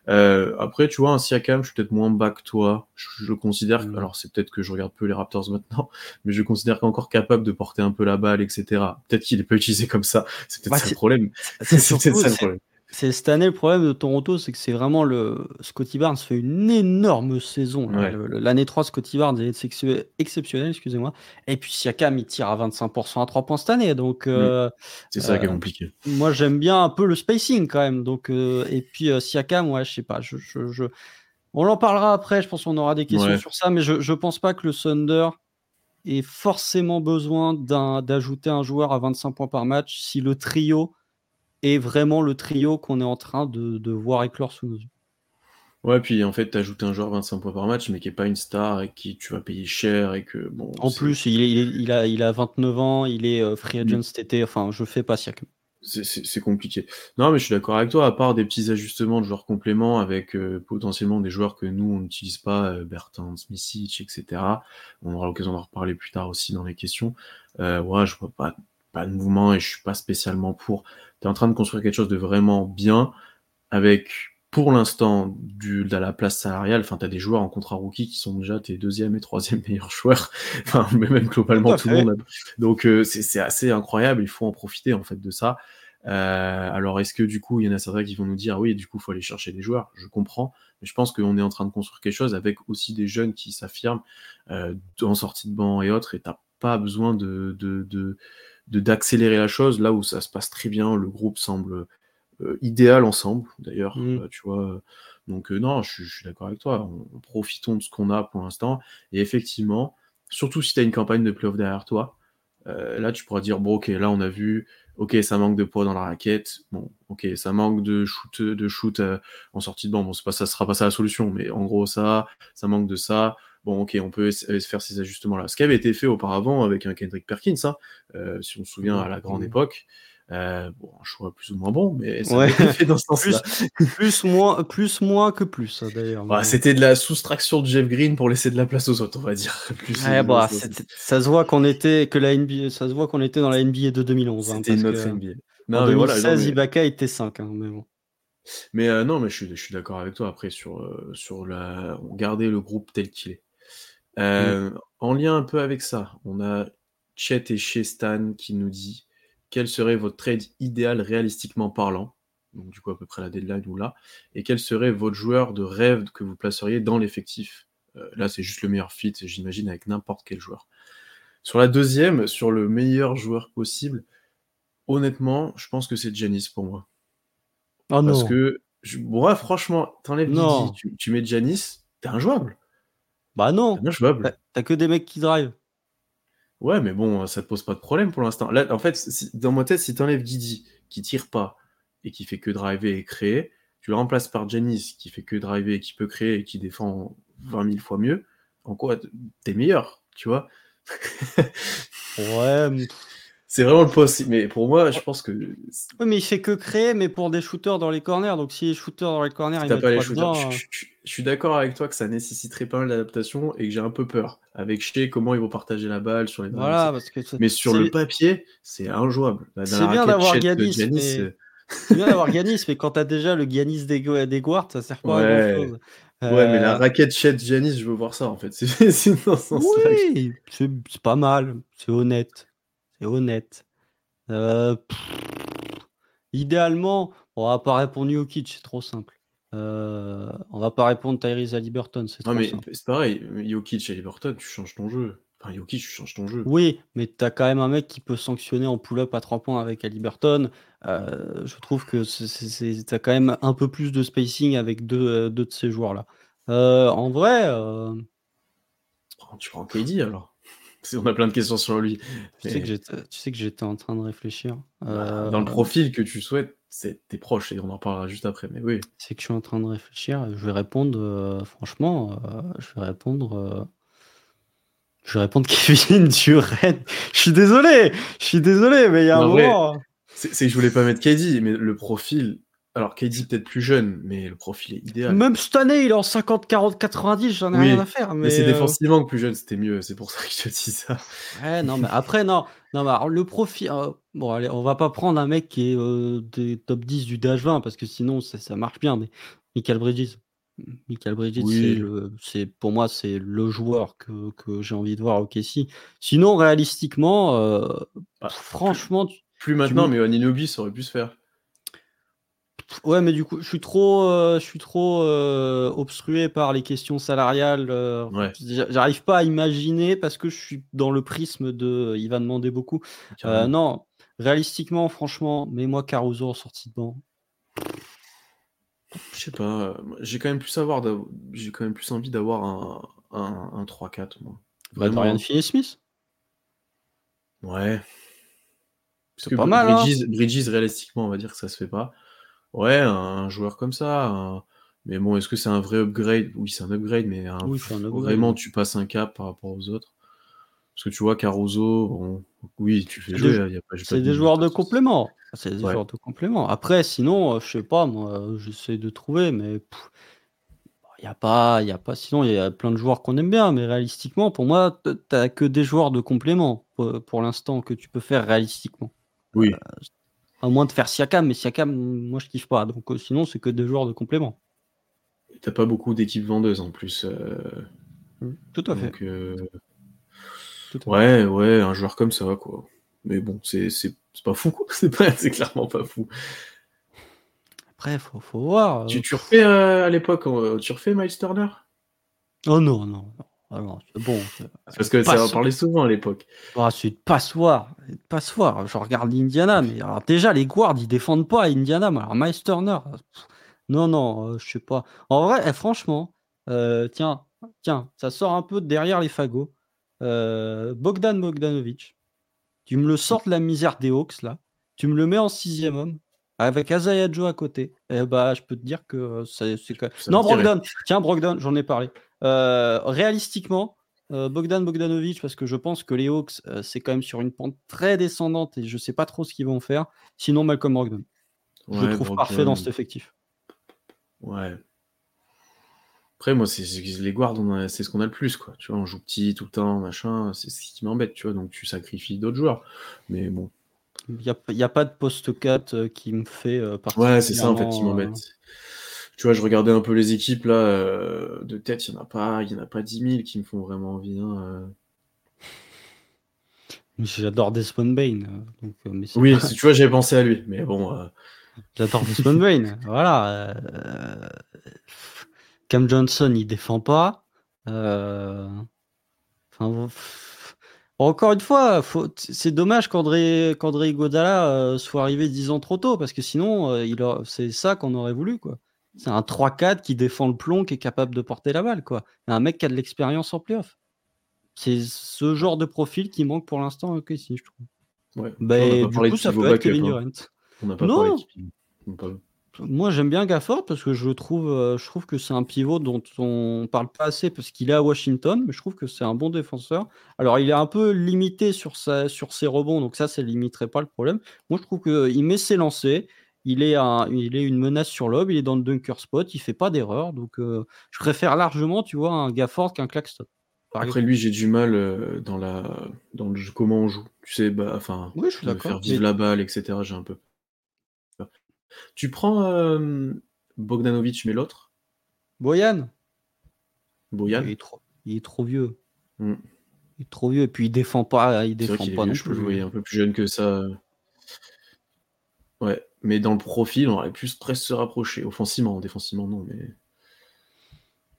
Euh, après, tu vois, un Siakam, je suis peut-être moins bas que toi. Je, considère, mm. alors c'est peut-être que je regarde peu les Raptors maintenant, mais je considère qu'encore capable de porter un peu la balle, etc. Peut-être qu'il est pas utilisé comme ça. C'est peut-être bah, ça le problème. C'est peut-être ça le problème. C'est cette année le problème de Toronto, c'est que c'est vraiment le Scotty Barnes fait une énorme saison. L'année 3, Scotty Barnes est exceptionnel, excusez-moi. Et puis Siakam, il tire à 25% à 3 points cette année. Donc, euh, c'est ça qui est euh, compliqué. Moi, j'aime bien un peu le spacing quand même. Donc, euh, et puis Siakam, ouais, je sais pas. Je, je, On en parlera après. Je pense qu'on aura des questions sur ça, mais je, je pense pas que le Thunder ait forcément besoin d'ajouter un, un joueur à 25 points par match si le trio est vraiment le trio qu'on est en train de, voir éclore sous nos yeux. Ouais, puis en fait, tu ajoutes un joueur 25 points par match, mais qui n'est pas une star et qui tu vas payer cher et que bon. En plus, il, il, a, il a 29 ans, il est euh, free agent cet été, enfin, je fais pas Siakam. C'est compliqué. Non, mais je suis d'accord avec toi, à part des petits ajustements de joueurs compléments avec euh, potentiellement des joueurs que nous, on n'utilise pas, euh, Bertrand, Smisic, etc. On aura l'occasion d'en reparler plus tard aussi dans les questions. ouais, je vois pas, pas de mouvement et je suis pas spécialement pour. Tu es en train de construire quelque chose de vraiment bien avec pour l'instant du de la place salariale, enfin tu as des joueurs en contrat rookie qui sont déjà tes deuxième et troisième meilleurs joueurs, enfin mais même globalement tout, le monde. Donc euh, c'est assez incroyable, il faut en profiter en fait de ça. Euh, alors est-ce que du coup il y en a certains qui vont nous dire oui du coup il faut aller chercher des joueurs, je comprends, mais je pense qu'on est en train de construire quelque chose avec aussi des jeunes qui s'affirment euh, en sortie de banc et autres et t'as pas besoin de, de, de d'accélérer la chose là où ça se passe très bien. Le groupe semble euh, idéal ensemble, d'ailleurs, mmh. euh, tu vois. Donc euh, non, je, suis d'accord avec toi. On, profitons de ce qu'on a pour l'instant. Et effectivement, surtout si tu as une campagne de playoff derrière toi, là tu pourras dire bon ok, là on a vu, ok ça manque de poids dans la raquette, bon ok ça manque de shoot, de shoot en sortie de banc. Bon pas ça sera pas ça la solution, mais en gros ça, ça manque de ça bon, ok, on peut faire ces ajustements-là. Ce qui avait été fait auparavant avec un Kendrick Perkins, hein, euh, si on se souvient à la grande époque. Euh, bon, un choix plus ou moins bon, mais ça été fait dans ce sens-là. plus, moins, plus moins que plus, hein, d'ailleurs. Bah, c'était de la soustraction de Jeff Green pour laisser de la place aux autres, on va dire. bah, ça se voit qu'on était que la NBA, ça se voit qu'on était dans la NBA de 2011. Hein, c'était notre NBA. Non, en 2016, voilà, Ibaka était 5, hein, mais bon. Mais euh, non, mais je suis, je suis d'accord avec toi. Après, sur, sur la, garder le groupe tel qu'il est. Euh, en lien un peu avec ça, on a Chet et chez Stan qui nous dit quel serait votre trade idéal réalistiquement parlant donc du coup à peu près la deadline ou là, et quel serait votre joueur de rêve que vous placeriez dans l'effectif? Euh, Là c'est juste le meilleur fit, j'imagine, avec n'importe quel joueur. Sur la deuxième, sur le meilleur joueur possible, honnêtement, je pense que c'est Janis pour moi. Oh Parce que, je, franchement, t'enlèves Didi, tu, tu mets Janis, t'es injouable. Bah non. T'as que des mecs qui drive. Ouais, mais bon, ça te pose pas de problème pour l'instant. Là, en fait, dans ma tête, si t'enlèves Didi, qui tire pas et qui fait que driver et créer, tu le remplaces par Janice, qui fait que driver et qui peut créer et qui défend 20 000 fois mieux, en quoi t'es meilleur, tu vois? Ouais, c'est vraiment le poste. Mais pour moi, je pense que. Oui, mais il fait que créer, mais pour des shooters dans les corners. Donc si les shooters dans les corners, il pas les shooters. je, suis d'accord avec toi que ça nécessiterait pas mal d'adaptation et que j'ai un peu peur. Avec Shea, comment ils vont partager la balle sur les voilà, parce que Mais sur le papier, c'est injouable. C'est bien d'avoir Ganis. Mais... C'est bien d'avoir Ganis, mais quand t'as déjà le Ganis des, des Guards, ça sert pas à grand chose. Ouais, mais la euh, raquette Chet Janis, je veux voir ça en fait. C'est oui, c'est pas mal, c'est honnête honnête. Euh, idéalement, on va pas répondre Jokic, c'est trop simple. Euh, on va pas répondre Tyrese Liberton, c'est trop mais C'est pareil, Jokic et Liberton, tu changes ton jeu. Enfin, Jokic, tu changes ton jeu. Oui, mais tu as quand même un mec qui peut sanctionner en pull-up à 3 points avec Aliberton. Euh, je trouve que tu as quand même un peu plus de spacing avec deux, deux de ces joueurs-là. en vrai. Tu prends KD alors On a plein de questions sur lui. Tu, sais que j'étais, tu sais que j'étais en train de réfléchir. Bah, dans le profil que tu souhaites, c'est tes proches et on en parlera juste après. Mais oui. C'est que je suis en train de réfléchir. Je vais répondre, franchement, je vais répondre. Je vais répondre Kevin Durant. Je suis désolé, je suis désolé, mais il y a un moment. C'est, je voulais pas mettre KD, mais le profil. Alors KD peut-être plus jeune, mais le profil est idéal. Même cette année, il est en 50, 40, 90, j'en ai rien à faire. Mais, c'est euh, défensivement que plus jeune, c'était mieux. C'est pour ça que je te dis ça. Ouais, non, mais après, non. Non, mais alors, le profil. Euh, bon, allez, on va pas prendre un mec qui est euh, des top 10 du DH20 parce que sinon, ça, ça marche bien. Mais Michael Bridges. Michael Bridges, c'est pour moi, c'est le joueur que, que j'ai envie de voir au Kessie. Sinon, réalistiquement, euh, bah, franchement. Plus, maintenant, mais Aninobi, ça aurait pu se faire. Ouais, mais du coup, je suis trop, euh, je suis trop euh, obstrué par les questions salariales. J'arrive pas à imaginer parce que je suis dans le prisme de. Il va demander beaucoup. non, réalistiquement, franchement, mets-moi Caruso en sortie de banc. Je sais pas, euh, j'ai quand même plus j'ai quand même plus envie d'avoir un, un, un 3-4, moi. Vraiment. Bah, Finney-Smith Ouais. C'est pas mal, hein. Bridges, réalistiquement, on va dire que ça se fait pas. Ouais, un, joueur comme ça. Mais bon, est-ce que c'est un vrai upgrade? Oui, c'est un upgrade, mais vraiment, tu passes un cap par rapport aux autres? Parce que tu vois, Caruso, bon, oui, tu fais jouer. C'est des joueurs de complément. C'est des joueurs de complément. Après, sinon, euh, je sais pas, moi, euh, j'essaie de trouver, mais il y a pas, il y a pas. Sinon, il y a plein de joueurs qu'on aime bien, mais réalistiquement, pour moi, tu n'as que des joueurs de complément pour, l'instant que tu peux faire réalistiquement. Oui. Euh, à moins de faire Siakam, mais Siakam, moi, je kiffe pas. Donc, sinon, c'est que des joueurs de complément. T'as pas beaucoup d'équipes vendeuses en plus. Mmh, tout à fait. ouais, ouais, un joueur comme ça, quoi. Mais bon, c'est pas fou, C'est clairement pas fou. Après, faut, faut voir. Tu, tu refais euh, à l'époque, euh, tu refais Miles Turner? Oh non, non. Ah bon. Parce que ça en parlait souvent à l'époque. Oh, c'est une passoire. Une passoire. Je regarde l'Indiana, mais alors déjà, les guards, ils défendent pas Indiana. Mais alors, Miles Turner, non, non, euh, je sais pas. En vrai, eh, franchement, tiens, tiens, ça sort un peu derrière les fagots. Bogdan Bogdanovic, tu me le sors de la misère des Hawks, là. Tu me le mets en sixième homme, avec Azaya Joe à côté. Eh bah, je peux te dire que euh, c'est Non, Brogdon. Tiens, Brogdon, j'en ai parlé. Euh, réalistiquement, euh, Bogdan Bogdanovic, parce que je pense que les Hawks, c'est quand même sur une pente très descendante et je sais pas trop ce qu'ils vont faire. Sinon, Malcolm Brogdon. je le trouve parfait dans cet effectif. Ouais. Après, moi, c'est les guards, c'est ce qu'on a le plus, quoi. Tu vois, on joue petit tout le temps, machin, c'est ce qui m'embête, tu vois, donc tu sacrifies d'autres joueurs. Mais bon. Il n'y a, pas de poste 4 euh, qui me fait euh, Ouais, c'est ça, en fait, qui m'embête. Euh, tu vois, je regardais un peu les équipes, là, de tête, il n'y en, a pas, y en a pas 10 000 qui me font vraiment envie. Hein, J'adore Desmond Bain. Donc, oui, tu vois, j'avais pensé à lui, mais bon. J'adore Desmond Bain, voilà. Cam Johnson, il défend pas. Euh, encore une fois, c'est dommage qu'André Godala euh, soit arrivé 10 ans trop tôt, parce que sinon, euh, c'est ça qu'on aurait voulu. quoi. C'est un 3-4 qui défend le plomb, qui est capable de porter la balle. quoi. Un mec qui a de l'expérience en playoff. C'est ce genre de profil qui manque pour l'instant ok si je trouve. Ouais. Ben, du coup, ça peut être Kevin Durant. On n'a pas non. parlé moi, j'aime bien Gafford parce que je trouve, euh, je trouve que c'est un pivot dont on parle pas assez parce qu'il est à Washington, mais je trouve que c'est un bon défenseur. Alors, il est un peu limité sur, sa, sur ses rebonds, donc ça, ça limiterait pas le problème. Moi, je trouve qu'il met ses lancers, il est, un, il est une menace sur l'ob, il est dans le dunker spot, il fait pas d'erreur, donc euh, je préfère largement, tu vois, un Gafford qu'un Claxton. Après, lui, j'ai du mal euh, dans, la, dans le jeu, comment on joue. Tu sais, bah, enfin, oui, je suis faire vivre la balle, etc. J'ai un peu tu prends euh, Bogdanovic, mais l'autre? Boyan Boyan il est, trop, il est trop vieux. Hmm. Il est trop vieux et puis il défend pas, il défend pas non plus. Oui, un peu plus jeune que ça. Ouais, mais dans le profil, on aurait pu presque se rapprocher. Offensivement, défensivement, non, mais.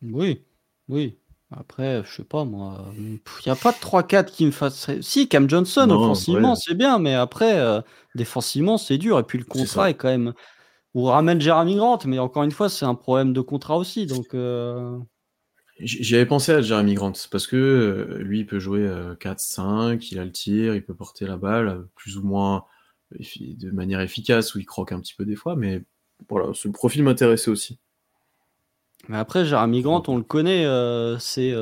Oui, oui. Après, je sais pas, moi. Il n'y a pas de 3-4 qui me fasse. Si, Cam Johnson, offensivement, c'est bien, mais après, euh, défensivement, c'est dur. Et puis le contrat est, quand même. Ou ramène Jeremy Grant, mais encore une fois, c'est un problème de contrat aussi. Donc. Euh, J'y avais pensé à Jeremy Grant parce que euh, lui, il peut jouer 4-5, euh, il a le tir, il peut porter la balle plus ou moins de manière efficace, où il croque un petit peu des fois, mais voilà, ce profil m'intéressait aussi. Mais après, Jeremy Grant, on le connaît, c'est.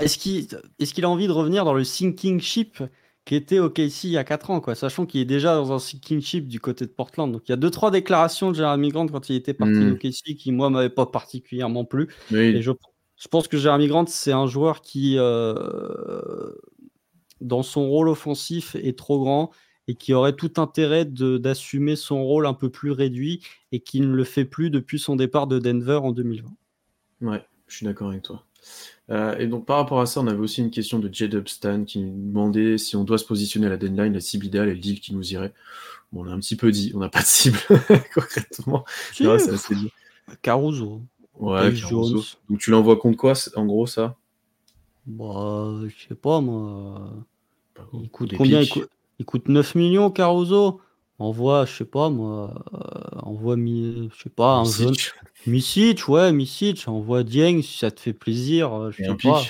est-ce qu'il est a envie de revenir dans le sinking ship qui était au KC il y a 4 ans, quoi, sachant qu'il est déjà dans un sinking ship du côté de Portland. Donc il y a deux trois déclarations de Jeremy Grant quand il était parti hmm. au KC qui moi m'avaient pas particulièrement plu. Et je, je, pense que Jeremy Grant c'est un joueur qui euh, dans son rôle offensif est trop grand et qui aurait tout intérêt d'assumer son rôle un peu plus réduit et qui ne le fait plus depuis son départ de Denver en 2020. Ouais, je suis d'accord avec toi. Euh, et donc par rapport à ça, on avait aussi une question de Jed Stan qui nous demandait si on doit se positionner à la deadline, la cible idéale et le deal qui nous irait. Bon, on a un petit peu dit, on n'a pas de cible concrètement. Caruso. Ouais, Caruso. Donc tu l'envoies contre quoi en gros ça? Bah, je sais pas moi. il coûte combien il coûte, 9 millions Caruso Envoie, je sais pas moi, euh, envoie, je sais pas, un jeune. Misic, ouais, Misic, envoie Dieng si ça te fait plaisir. Euh, je sais pas.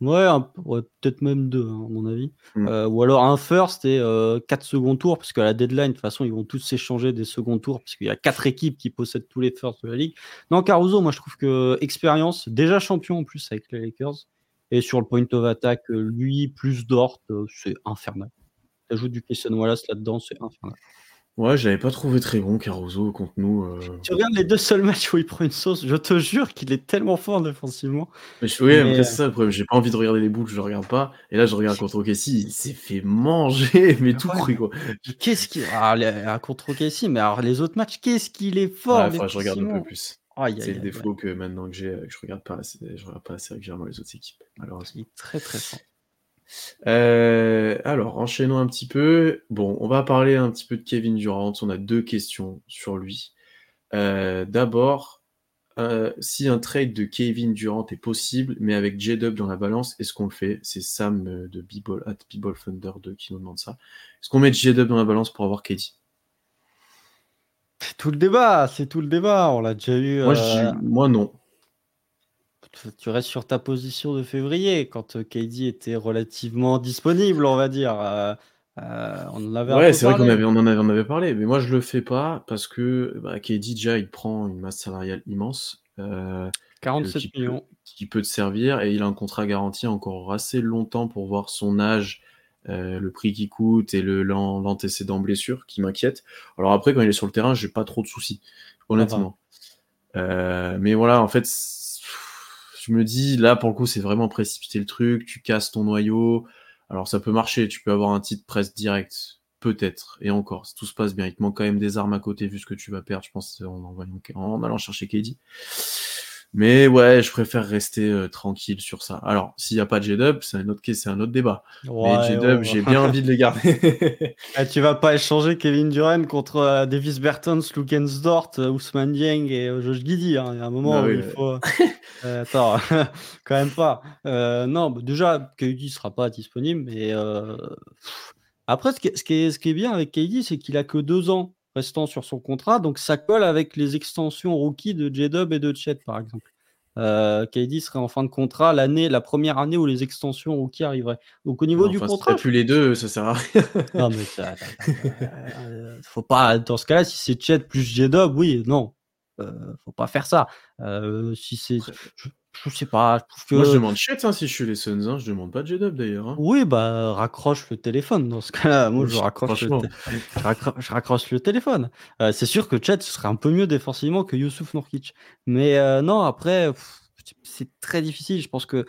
Ouais, peut-être même deux, hein, à mon avis. Mm. Euh, ou alors un first et euh, quatre second tours, parce qu'à la deadline, de toute façon, ils vont tous s'échanger des second tours, parce qu'il y a quatre équipes qui possèdent tous les firsts de la ligue. Non, Caruso, moi je trouve que expérience, déjà champion en plus avec les Lakers, et sur le point of attack, lui, plus Dort, c'est infernal. T'ajoutes du Christian Wallace là-dedans, c'est infernal. Ouais, je l'avais pas trouvé très bon, Caruso, contre nous. Euh. Tu regardes les deux seuls matchs où il prend une sauce, je te jure qu'il est tellement fort défensivement. Mais oui, c'est ça le problème. J'ai pas envie de regarder les boules, je regarde pas. Et là, je regarde contre OKC, il s'est fait manger, mais tout cru, quoi. Qu'est-ce qu'il. Ah, contre OKC, mais alors les autres matchs, qu'est-ce qu'il est fort ouais, je regarde un peu plus. c'est le défaut que maintenant que j'ai, je regarde pas assez, je regarde pas assez régulièrement les autres équipes. Alors, il est très très fort. Euh, alors, enchaînons un petit peu. Bon, on va parler un petit peu de Kevin Durant. On a deux questions sur lui. Euh, d'abord, euh, si un trade de Kevin Durant est possible, mais avec J-Dub dans la balance, est-ce qu'on le fait? C'est Sam de B-Ball, at B-Ball Thunder 2 qui nous demande ça. Est-ce qu'on met J-Dub dans la balance pour avoir KD C'est tout le débat, c'est tout le débat. On l'a déjà eu. Moi, moi non tu restes sur ta position de février, quand euh, KD était relativement disponible, on va dire. Euh, euh, on en avait Ouais, c'est vrai qu'on avait, on en avait, on avait parlé, mais moi je le fais pas parce que bah, KD déjà il prend une masse salariale immense. 47 millions. qui peut te servir et il a un contrat garanti encore assez longtemps pour voir son âge, le prix qu'il coûte et l'antécédent blessure qui m'inquiète. Alors après, quand il est sur le terrain, j'ai pas trop de soucis, honnêtement. mais voilà, en fait, je me dis, là, pour le coup, c'est vraiment précipiter le truc, tu casses ton noyau. Alors, ça peut marcher, tu peux avoir un titre presse direct, peut-être, et encore, si tout se passe bien. Il te manque quand même des armes à côté, vu ce que tu vas perdre, je pense, en, allant chercher KD. Mais ouais, je préfère rester euh, tranquille sur ça. Alors, s'il n'y a pas de J-Dub, c'est un autre c'est un autre débat. mais J-Dub, j'ai bien envie de les garder. ah, tu vas pas échanger Kevin Durant contre euh, Davis Bertens, Lukensdort, euh, Ousmane Dieng et Josh Giddy. Hein. Il y a un moment ah où il faut. attends, quand même pas. non, bah, déjà, KD sera pas disponible. Mais après, ce qui, est, ce, qui est, ce qui est bien avec KD, c'est qu'il a que deux ans restant sur son contrat. Donc ça colle avec les extensions rookie de J-Dub et de Chet, par exemple. Euh, KD serait en fin de contrat l'année, la première année où les extensions rookie arriveraient. Donc au niveau du contrat. plus les deux, ça sert à rien. non, mais ça, euh, faut pas, dans ce cas-là, si c'est Chet plus J-Dub, oui, non. Euh, faut pas faire ça. Euh, si c'est, je sais pas. Moi, je demande chat hein, si je suis les Suns. Hein. Je demande pas J-Dub d'ailleurs. Hein. Oui, bah, raccroche le téléphone dans ce cas-là. Moi, je raccroche, le, je, raccroche le téléphone. Euh, c'est sûr que Chet serait un peu mieux défensivement que Youssouf Nourkic. Mais euh, non, après, c'est très difficile. Je pense que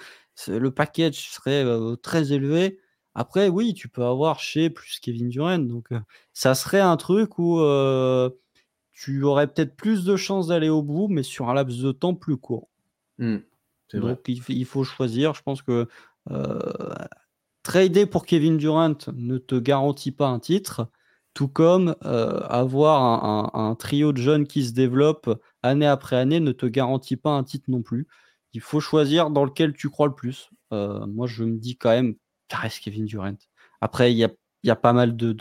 le package serait euh, très élevé. Après, oui, tu peux avoir chez plus Kevin Durant. Donc, ça serait un truc où tu aurais peut-être plus de chances d'aller au bout, mais sur un laps de temps plus court. Mmh. Donc il, faut choisir. Je pense que euh, trader pour Kevin Durant ne te garantit pas un titre, tout comme euh, avoir un, trio de jeunes qui se développent année après année ne te garantit pas un titre non plus. Il faut choisir dans lequel tu crois le plus. Euh, moi, je me dis quand même, ça reste Kevin Durant. Après, il y a, pas mal de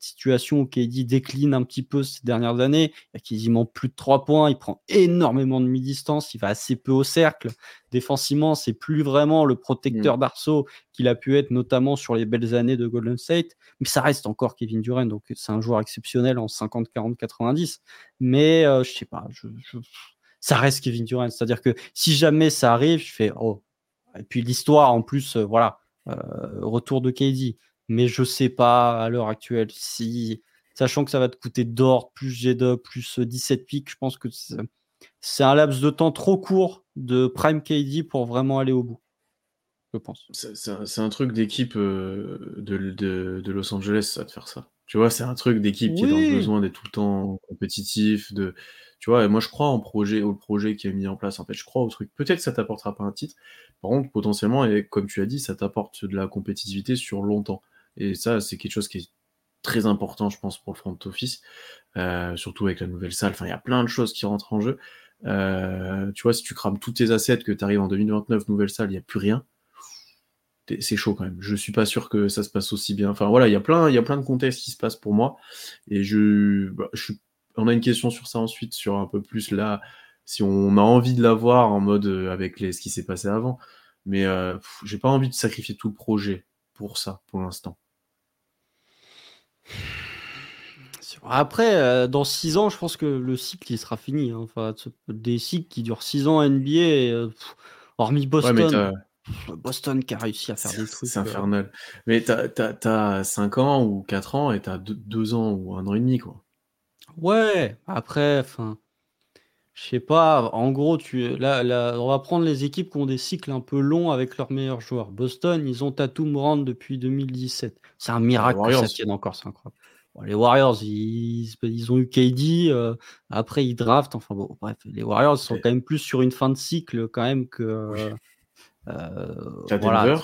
situations où KD décline un petit peu ces dernières années. Il a quasiment plus de 3 points, il prend énormément de mi-distance, il va assez peu au cercle. Défensivement, c'est plus vraiment le protecteur mmh. d'arceau qu'il a pu être, notamment sur les belles années de Golden State. Mais ça reste encore Kevin Durant, donc c'est un joueur exceptionnel en 50, 40, 90. Mais euh, je sais pas, ça reste Kevin Durant. C'est-à-dire que si jamais ça arrive, je fais oh. Et puis l'histoire en plus, euh, voilà, euh, retour de KD mais je sais pas à l'heure actuelle si, sachant que ça va te coûter d'or, plus G2, plus 17 pics, je pense que c'est un laps de temps trop court de Prime KD pour vraiment aller au bout. Je pense. C'est un, truc d'équipe euh, de, de, Los Angeles, ça, de faire ça. Tu vois, c'est un truc d'équipe qui a besoin d'être tout le temps compétitif, de, tu vois, moi je crois en projet, au projet qui est mis en place. En fait, je crois au truc. Peut-être que ça t'apportera pas un titre. Par contre, potentiellement, et comme tu as dit, ça t'apporte de la compétitivité sur longtemps. Et ça, c'est quelque chose qui est très important, je pense, pour le front office, euh, surtout avec la nouvelle salle. Enfin, il y a plein de choses qui rentrent en jeu. Euh, tu vois, si tu crames tous tes assets, que tu arrives en 2029, nouvelle salle, il n'y a plus rien. C'est chaud quand même. Je suis pas sûr que ça se passe aussi bien. Enfin voilà, il y a plein, de contextes qui se passent pour moi. Et je, bah, on a une question sur ça ensuite, sur un peu plus là, si on a envie de l'avoir en mode euh, avec les, ce qui s'est passé avant. Mais j'ai pas envie de sacrifier tout le projet pour ça, pour l'instant. Après, euh, dans 6 ans, je pense que le cycle il sera fini. Hein. Enfin, des cycles qui durent 6 ans NBA, euh, hormis Boston. Boston qui a réussi à faire des trucs. C'est euh, infernal. Mais t'as 5 ans ou 4 ans et t'as 2 ans ou 1 an et demi, quoi. Ouais, après, enfin. Je sais pas, en gros, tu, là, là, on va prendre les équipes qui ont des cycles un peu longs avec leurs meilleurs joueurs. Boston, ils ont Tatum Morant depuis 2017. C'est un miracle que ça tienne encore, c'est incroyable. les Warriors, ils, ils, ont eu KD, euh, après ils draftent. Enfin bon, bref, les Warriors sont quand même plus sur une fin de cycle quand même que. Euh, euh voilà.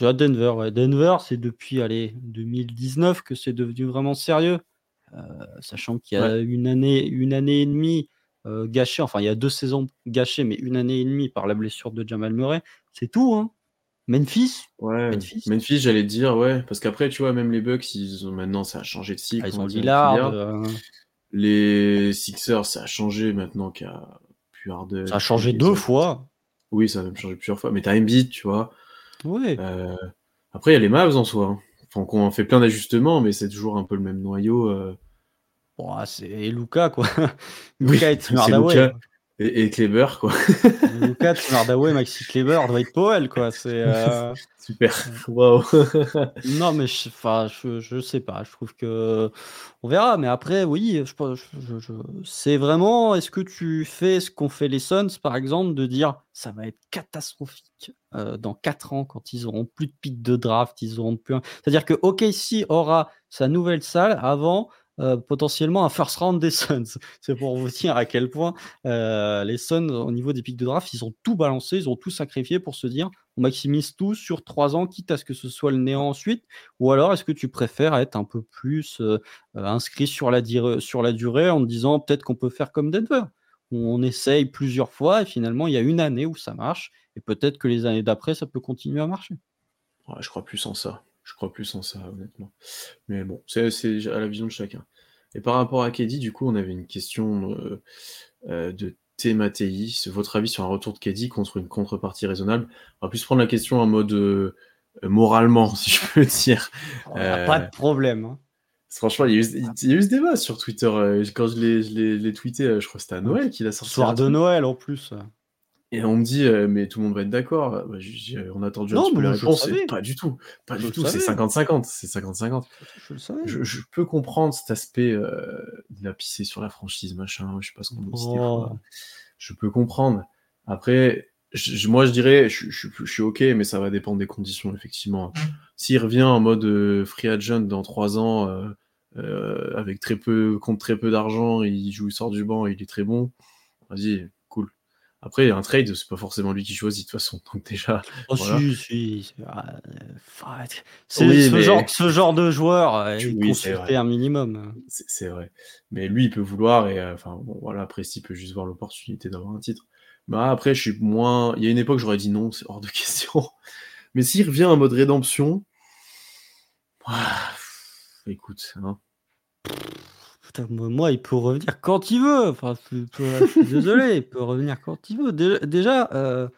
Denver? Denver, ouais. Denver, c'est depuis allez, 2019 que c'est devenu vraiment sérieux. Euh, sachant qu'il y a une, année, une année et demie, euh, gâché, enfin il y a deux saisons gâchées, mais une année et demie par la blessure de Jamal Murray. C'est tout, hein. Memphis? Ouais, Memphis, j'allais dire, ouais, parce qu'après, tu vois, même les Bucks, ils ont, maintenant, ça a changé de cycle. Ah, ils ont Lillard. Euh. Les Sixers, ça a changé maintenant qu'il y a plus Harden. Ça a changé deux fois. Oui, ça a même changé plusieurs fois. Mais t'as Embiid, tu vois. Ouais. Euh, après, il y a les Mavs en soi. Hein. Enfin, on fait plein d'ajustements, mais c'est toujours un peu le même noyau. Bon, c'est Luca, quoi. Luca et Tim Hardaway. Et, et, Kleber, quoi. Luca, Tim Hardaway, Maxi Kleber, Dwight Powell, quoi. C'est euh... super. Waouh. non, mais je, je, je, sais pas. Je trouve que on verra. Mais après, oui, je, je c'est vraiment. Est-ce que tu fais ce qu'ont fait les Suns, par exemple, de dire ça va être catastrophique euh, dans 4 ans quand ils auront plus de pics de draft, ils auront plus. C'est-à-dire que OKC aura sa nouvelle salle avant euh, potentiellement un first round des Suns. C'est pour vous dire à quel point euh, les Suns, au niveau des pics de draft, ils ont tout balancé, ils ont tout sacrifié pour se dire on maximise tout sur trois ans, quitte à ce que ce soit le néant ensuite. Ou alors est-ce que tu préfères être un peu plus euh, inscrit sur la, sur la durée en disant peut-être qu'on peut faire comme Denver on essaye plusieurs fois et finalement il y a une année où ça marche et peut-être que les années d'après ça peut continuer à marcher. je crois plus en ça. Je crois plus en ça, honnêtement. Mais bon, c'est à la vision de chacun. Et par rapport à Keddy, du coup, on avait une question euh, euh, de T. C'est Votre avis sur un retour de Keddy contre une contrepartie raisonnable? On va plus prendre la question en mode euh, moralement, si je peux dire. pas de problème. Hein. Franchement, il y, a eu, ce débat sur Twitter. Quand je l'ai tweeté, je crois que c'était à Noël qu'il a sorti. Soir de Noël en plus. Et on me dit, euh, mais tout le monde va être d'accord. Bah, on a attendu un petit peu la réponse. Pas du tout. Pas du tout. C'est 50-50. C'est 50-50. Je, je, peux comprendre cet aspect euh, de la pisser sur la franchise, machin. Je sais pas ce qu'on oh. Je peux comprendre. Après, moi, je dirais, je, suis OK, mais ça va dépendre des conditions, effectivement. S'il revient en mode euh, free agent dans 3 ans, avec très peu, contre très peu d'argent, il joue, il sort du banc, il est très bon, vas-y, après, un trade, c'est pas forcément lui qui choisit de toute façon. Donc déjà. Oh, si, si. C'est ce, genre, ce genre de joueur, euh, il un minimum. C'est vrai. Mais lui, il peut vouloir, et euh, enfin, bon, voilà, après, s'il peut juste voir l'opportunité d'avoir un titre. Bah, après, je suis moins. Il y a une époque, j'aurais dit non, c'est hors de question. Mais s'il revient en mode rédemption, Ah, écoute, hein. Putain, moi, il peut revenir quand il veut. Enfin, je, suis désolé, il peut revenir quand il veut. Déjà, euh,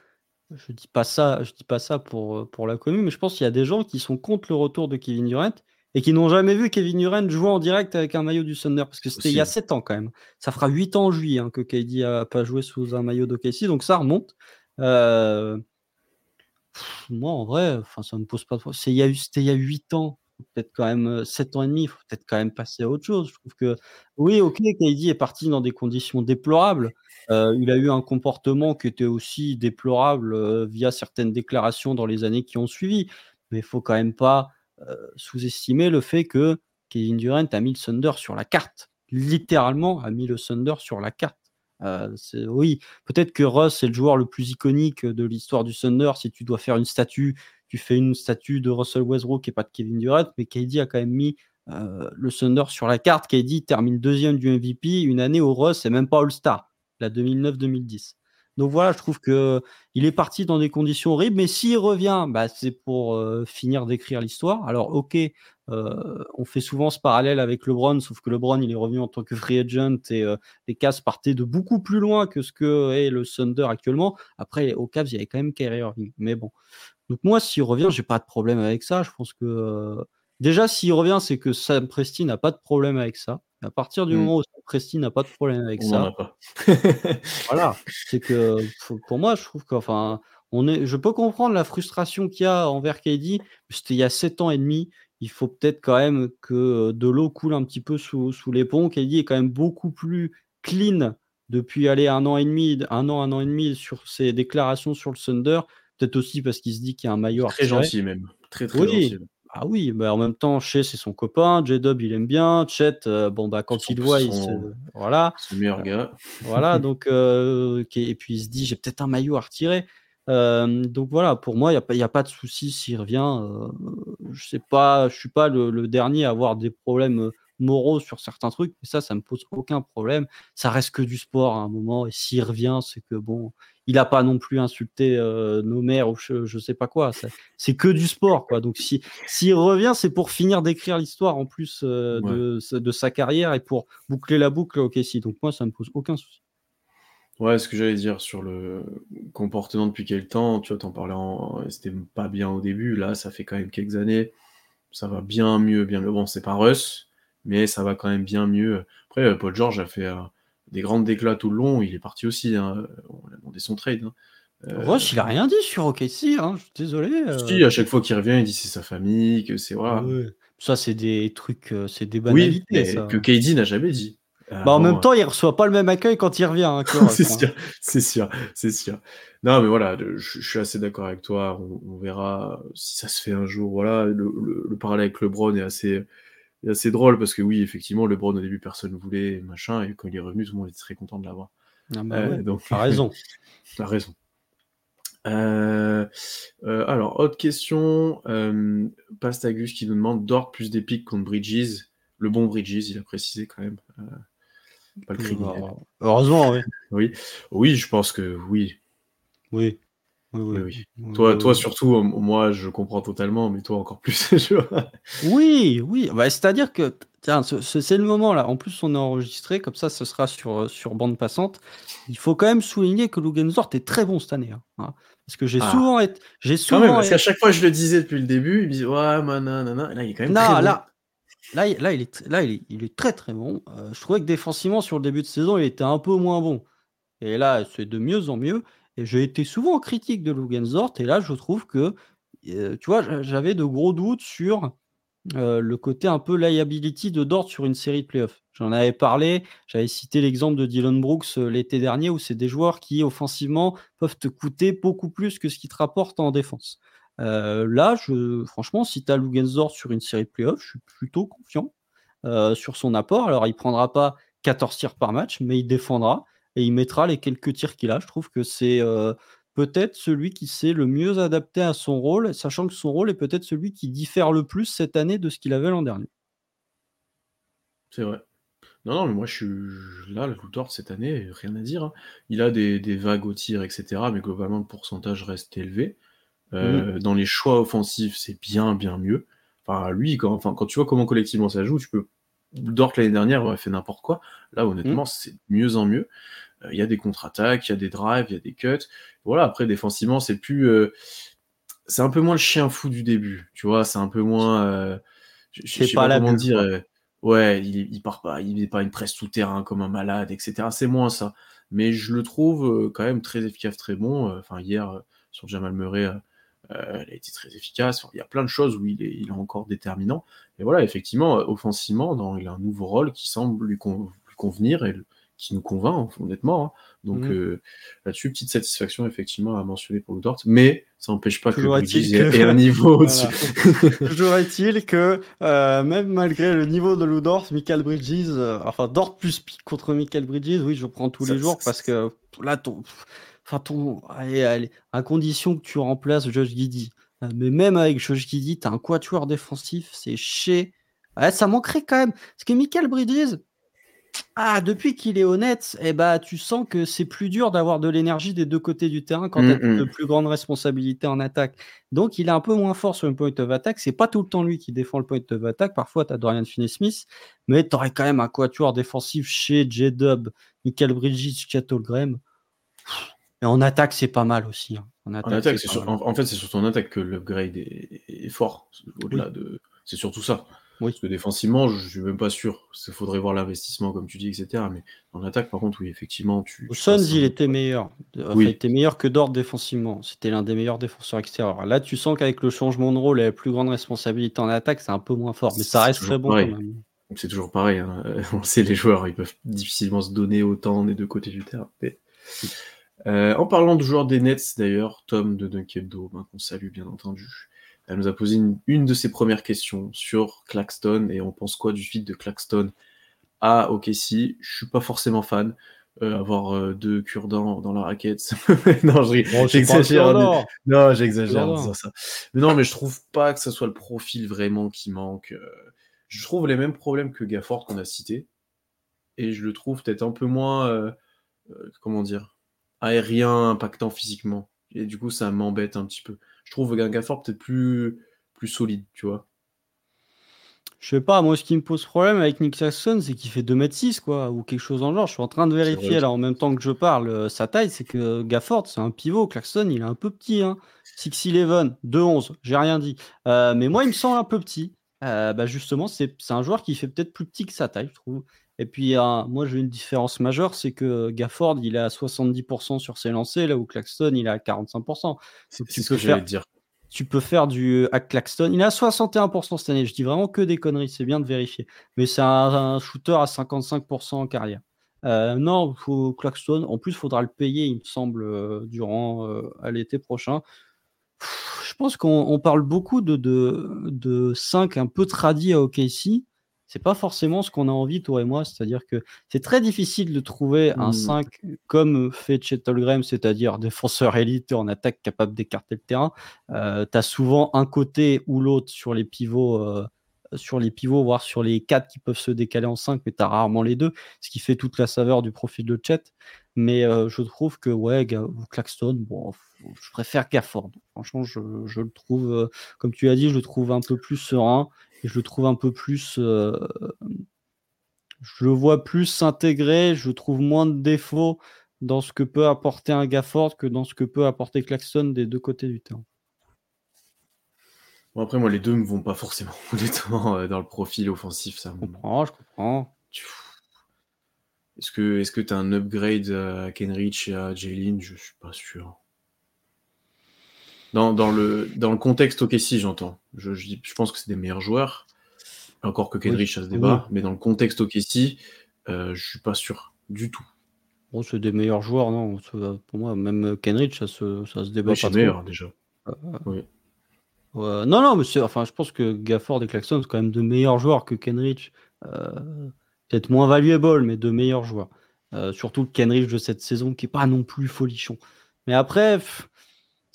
je dis pas ça, je dis pas ça pour, pour la commune, mais je pense qu'il y a des gens qui sont contre le retour de Kevin Durant et qui n'ont jamais vu Kevin Durant jouer en direct avec un maillot du Thunder parce que c'était il y a 7 ans quand même. Ça fera 8 ans en juillet hein, que KD a pas joué sous un maillot d'OKC, donc ça remonte. Euh, moi, en vrai, enfin, ça me pose pas de C'était il y a 8 ans peut-être quand même 7 ans et demi, il faut peut-être quand même passer à autre chose. Je trouve que oui, ok, KD est parti dans des conditions déplorables. il a eu un comportement qui était aussi déplorable via certaines déclarations dans les années qui ont suivi. Mais il faut quand même pas sous-estimer le fait que Kevin Durant a mis le Thunder sur la carte. Littéralement, a mis le Thunder sur la carte. oui, peut-être que Russ est le joueur le plus iconique de l'histoire du Thunder. Si tu dois faire une statue tu fais une statue de Russell Westbrook et pas de Kevin Durant, mais KD a quand même mis euh, le Thunder sur la carte. KD termine deuxième du MVP une année au Ross et même pas All-Star, la 2009-2010. Donc voilà, je trouve que il est parti dans des conditions horribles, mais s'il revient, bah, c'est pour euh, finir d'écrire l'histoire. Alors ok, euh, on fait souvent ce parallèle avec LeBron, sauf que LeBron il est revenu en tant que free agent et les Cavs partaient de beaucoup plus loin que ce que est le Thunder actuellement. Après, au Cavs il y avait quand même Kyrie Irving, mais bon, donc moi, s'il revient, j'ai pas de problème avec ça. Je pense que euh, déjà, s'il revient, c'est que Sam Presti n'a pas de problème avec ça. À partir du mmh. moment où Sam Presti n'a pas de problème avec ça, voilà, c'est que pour moi, je trouve que, enfin, on est, je peux comprendre la frustration qu'il y a envers KD. C'était il y a sept ans et demi. Il faut peut-être quand même que euh, de l'eau coule un petit peu sous, sous les ponts. KD est quand même beaucoup plus clean depuis aller un an et demi, un an, un an et demi sur ses déclarations sur le Thunder Peut-être aussi parce qu'il se dit qu'il y a un maillot Très gentil même. Très très oui. gentil. Ah oui, mais en même temps, Chez c'est son copain, J-Dub il aime bien, Chet, euh, bon bah quand il voit, il se... voilà. C'est le meilleur gars. voilà, donc euh, et puis il se dit j'ai peut-être un maillot à retirer. Euh, donc voilà, pour moi, il n'y a, pas, a pas de souci s'il revient. je sais pas, je suis pas le, le, dernier à avoir des problèmes moraux sur certains trucs, mais ça, ça me pose aucun problème. Ça reste que du sport à un moment, et s'il revient, c'est que bon, il n'a pas non plus insulté euh, nos mères ou je, je sais pas quoi. C'est que du sport, quoi. Donc si s'il revient, c'est pour finir d'écrire l'histoire en plus euh, de, de, sa carrière et pour boucler la boucle. Ok, si. Donc moi, ça me pose aucun souci. Ouais, ce que j'allais dire sur le comportement depuis quel temps, tu vois, t'en parlais en... C'était pas bien au début, là, ça fait quand même quelques années. Ça va bien mieux, bien mieux. Bon, c'est pas Russ, mais ça va quand même bien mieux. Après, euh, Paul George a fait des grandes déclats tout le long, il est parti aussi, hein. on a demandé son trade. Hein. Euh, il a rien dit sur OKC, hein, je suis désolé. Si, à chaque fois qu'il revient, il dit c'est sa famille, que c'est voilà. Ça, c'est des trucs, c'est des banalités. Oui, que KD n'a jamais dit. Bah, en même temps, il reçoit pas le même accueil quand il revient. Hein, c'est sûr, c'est sûr, c'est sûr. Non, mais voilà, je, suis assez d'accord avec toi. On, verra si ça se fait un jour. Voilà, le, le parallèle avec LeBron est assez, c'est drôle parce que oui, effectivement, le LeBron au début personne ne voulait, machin, et quand il est revenu, tout le monde était très content de l'avoir. Ah bah euh, donc, t'as raison. t'as raison. Euh, euh, alors, autre question. Pastagus qui nous demande Dort plus des pics contre Bridges. Le bon Bridges, il a précisé quand même. pas le criminel. Heureusement, oui. oui. Oui, je pense que oui. Oui. Oui, oui. Toi, toi surtout, moi, je comprends totalement, mais toi encore plus. oui, oui. Bah, C'est-à-dire que c'est le moment là. En plus, on est enregistré, comme ça, ce sera sur, sur bande passante. Il faut quand même souligner que Lugensort est très bon cette année. Hein, hein. parce que j'ai ah. souvent été. J'ai souvent. Même, parce qu'à chaque fois, je le disais depuis le début, il me disait Ouais, nanana. Là, il est quand même non, très là, Là, là, il est, là il, est, il est très très bon. Euh, je trouvais que défensivement, sur le début de saison, il était un peu moins bon. Et là, c'est de mieux en mieux. J'ai été souvent critique de Lugensort, et là, je trouve que, tu vois, j'avais de gros doutes sur le côté un peu liability de Dort sur une série de playoffs. J'en avais parlé, j'avais cité l'exemple de Dylan Brooks l'été dernier, où c'est des joueurs qui, offensivement, peuvent te coûter beaucoup plus que ce qu'ils te rapportent en défense. là, franchement, si tu as Lugensort sur une série de playoffs, je suis plutôt confiant sur son apport. Alors, il prendra pas 14 tirs par match, mais il défendra et il mettra les quelques tirs qu'il a. Je trouve que c'est euh, peut-être celui qui s'est le mieux adapté à son rôle, sachant que son rôle est peut-être celui qui diffère le plus cette année de ce qu'il avait l'an dernier. C'est vrai. Non, non, mais moi je suis là, le Luthor cette année, rien à dire. Hein. Il a des, vagues au tir, etc. Mais globalement, le pourcentage reste élevé. Euh, mmh. Dans les choix offensifs, c'est bien, bien mieux. enfin, lui, quand, enfin, quand tu vois comment collectivement ça joue, tu peux. Dort l'année dernière aurait fait n'importe quoi. Là, honnêtement, Mmh. c'est de mieux en mieux. Euh, Il y a des contre-attaques, il y a des drives, il y a des cuts. Voilà, après, défensivement, c'est plus. euh, c'est un peu moins le chien fou du début, tu vois, c'est un peu moins. euh, je- sais pas pas, la comment bulle, dire. quoi. ouais, il, il part pas, il n'est pas une presse tout terrain comme un malade, etc. C'est moins ça. Mais je le trouve quand même très efficace, très bon. Enfin, hier, sur Jamal Murray, euh, il a été très efficace. Enfin, il y a plein de choses où il est, il est encore déterminant. Et voilà, effectivement, offensivement, dans, il a un nouveau rôle qui semble lui, con- lui convenir et le- qui nous convainc, honnêtement. hein. Donc Mhm. euh, là-dessus, petite satisfaction, effectivement, à mentionner pour le Dort. Mais ça n'empêche pas Toujours que Bridges que- ait, ait un niveau au-dessus. Toujours est-il que euh, même malgré le niveau de Ludort, Michael Bridges, euh, enfin Dort plus pique contre Michael Bridges, oui, je prends tous Ça, les jours parce que là, ton, enfin ton, allez, allez, à condition que tu remplaces Josh Giddy, mais même avec Josh Giddy, t'as un quatuor défensif, c'est chez, ouais, ça manquerait quand même, parce que Michael Bridges, ah, depuis qu'il est honnête, eh ben, tu sens que c'est plus dur d'avoir de l'énergie des deux côtés du terrain quand tu as Mm, mm. de plus grandes responsabilités en attaque. Donc, il est un peu moins fort sur le point of attack. C'est pas tout le temps lui qui défend le point of attack. Parfois, tu as Dorian Finney-Smith, mais tu aurais quand même un quatuor défensif chez J-Dub, Michael Bridges, Chattel Graham. Et en attaque, c'est pas mal aussi. hein. En En attaque, pas sur- en, en fait, c'est sur ton attaque que l'upgrade est, est fort. Au-delà de, c'est surtout ça. Oui. Parce que défensivement, je suis même pas sûr. Il faudrait voir l'investissement, comme tu dis, etc. Mais en attaque, par contre, oui, effectivement, tu. Un- il était meilleur. Enfin, Oui. Il était meilleur que Dort défensivement. C'était l'un des meilleurs défenseurs extérieurs. Là, tu sens qu'avec le changement de rôle et la plus grande responsabilité en attaque, c'est un peu moins fort. Mais ça reste très bon pareil. quand même. C'est toujours pareil. hein. Euh, On sait, les joueurs, ils peuvent difficilement se donner autant des deux côtés du terrain. Mais, euh, en parlant de joueurs des Nets, d'ailleurs, Tom de Dunkebdo, ben, qu'on salue bien entendu, elle nous a posé une, une de ses premières questions sur Claxton et on pense quoi du fit de Claxton? À OKC. Je suis pas forcément fan. Euh, avoir euh, deux cure-dents dans la raquette. non, Bon, j'exagère. mais- non, j'exagère en Non. disant ça. Mais non, mais je trouve pas que ce soit le profil vraiment qui manque. Euh, Je trouve les mêmes problèmes que Gafford qu'on a cité. Et je le trouve peut-être un peu moins, euh, comment dire, aérien, impactant physiquement. Et du coup, ça m'embête un petit peu. Je trouve Gafford peut-être plus, plus solide, tu vois. Je sais pas, moi, ce qui me pose problème avec Nick Saxon, c'est qu'il fait 2m6, quoi, ou quelque chose dans le genre. Je suis en train de vérifier, là, en même temps que je parle, euh, sa taille, c'est que Gafford, c'est un pivot. Claxton, il est un peu petit, hein. 6'11, 2'11, j'ai rien dit. Euh, mais moi, il me semble un peu petit. Euh, bah, justement, c'est c'est un joueur qui fait peut-être plus petit que sa taille, je trouve. Et puis, euh, moi, j'ai une différence majeure, c'est que Gafford, il est à 70% sur ses lancers, là où Claxton, il est à 45%. C'est tu ce peux que faire- dire. tu peux faire du à Claxton. Il est à 61% cette année. Je dis vraiment que des conneries, c'est bien de vérifier. Mais c'est un, un shooter à 55% en carrière. Euh, non, faut Claxton. En plus, il faudra le payer, il me semble, euh, durant euh, à l'été prochain. Pff, Je pense qu'on on parle beaucoup de, de, de 5 un peu tradis à OKC. C'est pas forcément ce qu'on a envie, toi et moi. C'est-à-dire que c'est très difficile de trouver un Mm. 5 comme fait Chettle c'est-à-dire défenseur élite en attaque capable d'écarter le terrain. Euh, tu as souvent un côté ou l'autre sur les pivots, euh, sur les pivots, voire sur les 4 qui peuvent se décaler en 5, mais tu as rarement les deux, ce qui fait toute la saveur du profil de Chet. Mais euh, je trouve que ouais, Claxton, bon, je préfère Gafford. Franchement, je, je le trouve, euh, comme tu as dit, je le trouve un peu plus serein et je le trouve un peu plus. euh, je le vois plus s'intégrer, je trouve moins de défauts dans ce que peut apporter un Gafford que dans ce que peut apporter Claxton des deux côtés du terrain. Bon, après, moi, les deux ne me vont pas forcément, honnêtement, euh, dans le profil offensif. Ça Je comprends, je comprends. Est-ce que est-ce que tu as un upgrade à Kenrich et à Jalen? Je suis pas sûr. Dans, dans le, dans le contexte OKC, j'entends. Je, je, dis- je pense que c'est des meilleurs joueurs. Encore que Kenrich, ça se débat. Mais dans le contexte OKC, euh, je suis pas sûr du tout. Bon, c'est des meilleurs joueurs, non Pour moi, même Kenrich, ça se, ça se débat Oui, pas c'est meilleur déjà. Ouais, non, non, mais enfin, je pense que Gafford et Claxton sont quand même de meilleurs joueurs que Kenrich. Euh, Peut-être moins valuable, mais de meilleurs joueurs. Euh, surtout le Kenrich de cette saison qui est pas non plus folichon. Mais après, pff,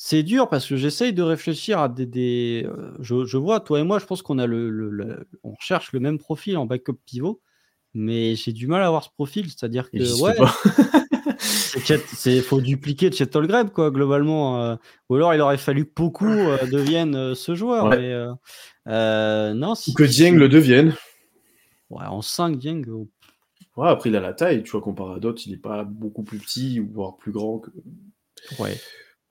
c'est dur parce que j'essaye de réfléchir à des. des euh, je, je vois, toi et moi, je pense qu'on a le, le- le- on recherche le même profil en backup pivot, mais j'ai du mal à avoir ce profil, c'est-à-dire que ouais, c'est Il faut dupliquer Chet quoi, globalement. Euh. ou alors, il aurait fallu que beaucoup euh, deviennent ce joueur. non, si, Ou que Dieng le devienne. Ouais, en 5, Dieng. Ouais, après, il a la taille, tu vois, comparé à d'autres, il n'est pas beaucoup plus petit, voire plus grand que. Ouais.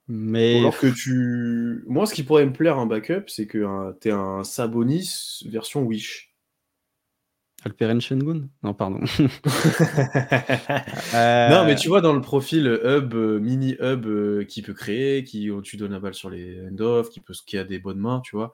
Mais. alors que tu. Moi, ce qui pourrait me plaire un backup, c'est que tu es un Sabonis version Wish. Alperen Shengun Non, pardon. Euh, non, mais tu vois, dans le profil hub, euh, mini hub euh, qui peut créer, qui tu donnes la balle sur les end-off, qui, peut, qui a des bonnes mains, tu vois.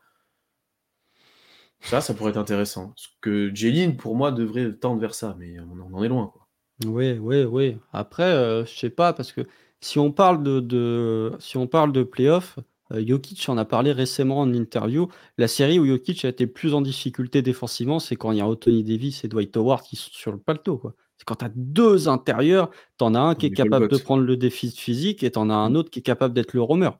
Ça, ça pourrait être intéressant. Parce que Jeline, pour moi, devrait tendre vers ça, mais on en est loin. Quoi. Oui, oui, oui. Après, je sais pas, parce que si on parle de, de si on parle de playoff, euh, Jokic en a parlé récemment en interview. La série où Jokic a été plus en difficulté défensivement, c'est quand il y a Anthony Davis et Dwight Howard qui sont sur le paletot. C'est quand tu as deux intérieurs, tu en as un qui est capable de prendre le défi physique et tu en as un autre qui est capable d'être le roamer.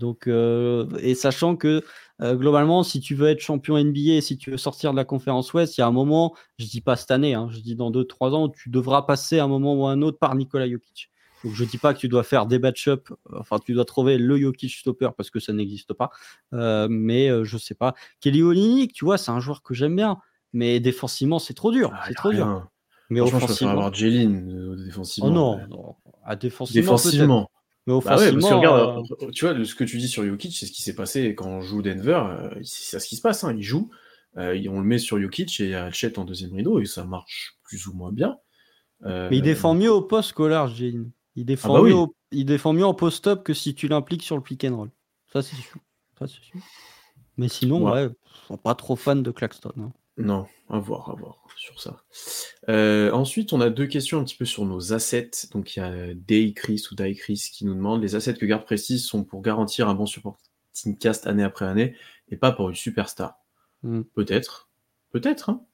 Donc, euh, et sachant que euh, globalement, si tu veux être champion NBA, si tu veux sortir de la conférence Ouest, il y a un moment, je dis pas cette année, hein, je dis dans 2-3 ans, où tu devras passer un moment ou un autre par Nikola Jokic. Je dis pas que tu dois faire des match-up, enfin tu dois trouver le Jokic stopper parce que ça n'existe pas. Euh, mais euh, je sais pas. Kelly Olynyk, tu vois, c'est un joueur que j'aime bien, mais défensivement c'est trop dur, ah, c'est trop dur. Mais offensivement, je avoir Jeline euh, défensivement. Oh non, à défensivement. défensivement. Mais offensivement, bah regarde, tu vois, ce que tu dis sur Jokic, c'est ce qui s'est passé quand on joue Denver. c'est ce qui se passe. Hein, il joue, on le met sur Jokic et il y a Chet en deuxième rideau et ça marche plus ou moins bien. mais il défend mieux au poste qu'au large, Jeline. Il défend, ah bah mieux, il défend mieux en post-up que si tu l'impliques sur le pick and roll. Ça, c'est sûr. Mais sinon, ouais, suis pas trop fan de Claxton. Hein. Non, à voir, à voir sur ça. Euh, ensuite, on a deux questions un petit peu sur nos assets. Donc, il y a Daychris ou Daychris qui nous demande les assets que garde Précise sont pour garantir un bon supporting cast année après année et pas pour une superstar. Hmm. Peut-être. Peut-être, hein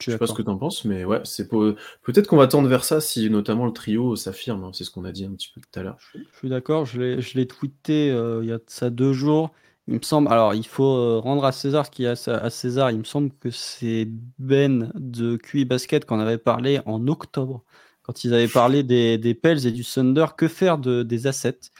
je sais pas ce que tu en penses, mais ouais, c'est peut-être qu'on va tendre vers ça si notamment le trio s'affirme. Hein, c'est ce qu'on a dit un petit peu tout à l'heure. Je, suis d'accord, je l'ai tweeté euh, il y a ça deux jours. Il me semble, alors il faut euh, rendre à César ce qui est à, César. Il me semble que c'est Ben de QI Basket qu'on avait parlé en octobre, quand ils avaient parlé des, des Pels et du Thunder. Que faire de, des assets?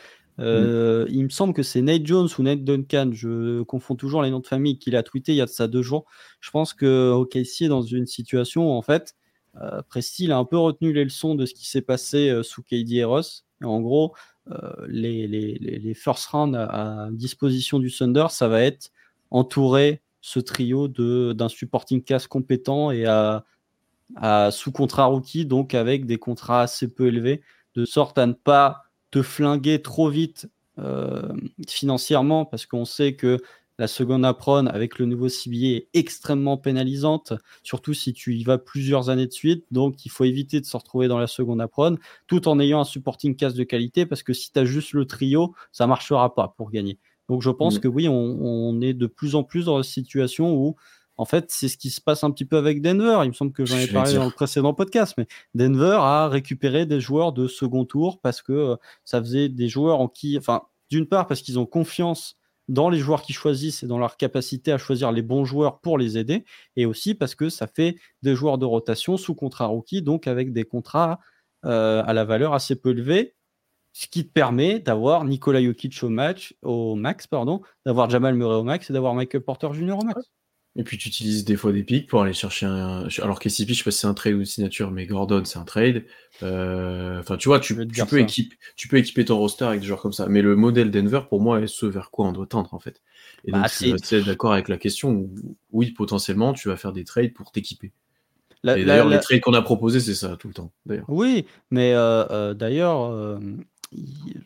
Euh, il me semble que c'est Nate Jones ou Nate Duncan, je confonds toujours les noms de famille, qu'il a tweeté il y a de ça deux jours. Je pense que OKC est dans une situation où, en fait, euh, Presti a un peu retenu les leçons de ce qui s'est passé euh, sous KD et Ross. Et en gros, euh, les, les, les, first round à, disposition du Thunder, ça va être entourer ce trio d'un supporting cast compétent et à, à sous contrat rookie, donc avec des contrats assez peu élevés, de sorte à ne pas te flinguer trop vite euh, financièrement parce qu'on sait que la seconde apron avec le nouveau CBA est extrêmement pénalisante, surtout si tu y vas plusieurs années de suite. Donc, il faut éviter de se retrouver dans la seconde apron tout en ayant un supporting cast de qualité parce que si tu as juste le trio, ça marchera pas pour gagner. Donc, je pense mm. que oui, on, on, est de plus en plus dans une situation où en fait, c'est ce qui se passe un petit peu avec Denver. Il me semble que j'en ai parlé dans le précédent podcast, mais Denver a récupéré des joueurs de second tour parce que euh, ça faisait des joueurs en qui, enfin, d'une part parce qu'ils ont confiance dans les joueurs qu'ils choisissent et dans leur capacité à choisir les bons joueurs pour les aider, et aussi parce que ça fait des joueurs de rotation sous contrat rookie, donc avec des contrats euh, à la valeur assez peu élevée, ce qui te permet d'avoir Nikola Jokic au match, au max, pardon, d'avoir Jamal Murray au max et d'avoir Michael Porter Jr. au max. Et puis tu utilises des fois des pics pour aller chercher un. Alors KCP, je sais pas si c'est un trade ou une signature, mais Gordon, c'est un trade. Euh, enfin, tu vois, tu, tu peux équiper, tu peux équiper ton roster avec des joueurs comme ça. Mais le modèle Denver, pour moi, est ce vers quoi on doit tendre, en fait. Et bah, donc, je suis d'accord avec la question où, oui, potentiellement, tu vas faire des trades pour t'équiper. Et d'ailleurs, les trades qu'on a proposés, c'est ça tout le temps. Oui, mais euh, euh, d'ailleurs,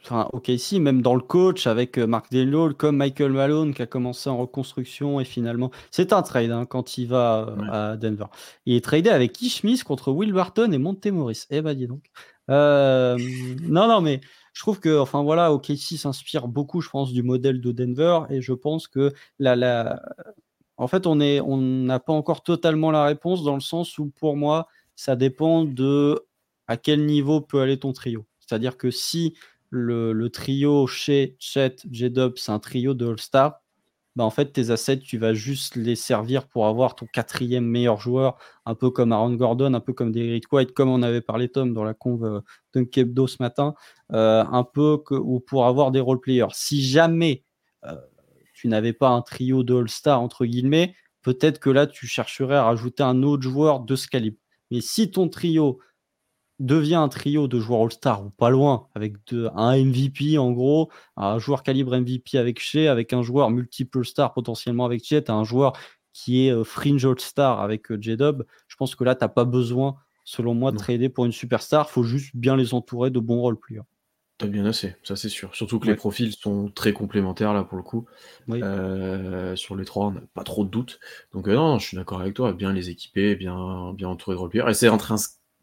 enfin, ok, si, même dans le coach avec euh, Mark Delol, comme Michael Malone qui a commencé en reconstruction et finalement, c'est un trade hein, quand il va euh, à Denver. Il est tradé avec Smith contre Will Barton et Montemoris. Eh ben, dis donc. Euh, non, non, mais je trouve que, enfin voilà, OKC s'inspire beaucoup, je pense, du modèle de Denver et je pense que la, la... en fait, on est, on n'a pas encore totalement la réponse dans le sens où, pour moi, ça dépend de à quel niveau peut aller ton trio. C'est-à-dire que si le, trio chez Chet, J-Dub, c'est un trio de All-Star, bah en fait, tes assets, tu vas juste les servir pour avoir ton quatrième meilleur joueur, un peu comme Aaron Gordon, un peu comme Derrick White, comme on avait parlé, Tom, dans la conve euh, Dunkebdo ce matin, euh, un peu ou pour avoir des role players. Si jamais euh, tu n'avais pas un trio de All-Star, entre guillemets, peut-être que là, tu chercherais à rajouter un autre joueur de ce calibre. Mais si ton trio devient un trio de joueurs All-Star ou pas loin, avec un MVP en gros, un joueur calibre MVP avec Shea, avec un joueur multiple star potentiellement avec Chet, un joueur qui est euh, fringe All-Star avec euh, J-Dub, je pense que là, tu n'as pas besoin, selon moi, de trader pour une superstar. Il faut juste bien les entourer de bons role players. T'as bien assez, ça c'est sûr. Surtout que les profils sont très complémentaires là pour le coup. Euh, sur les trois, on n'a pas trop de doutes. Donc non, je suis d'accord avec toi, bien les équiper, bien, bien entourer de role players. Et c'est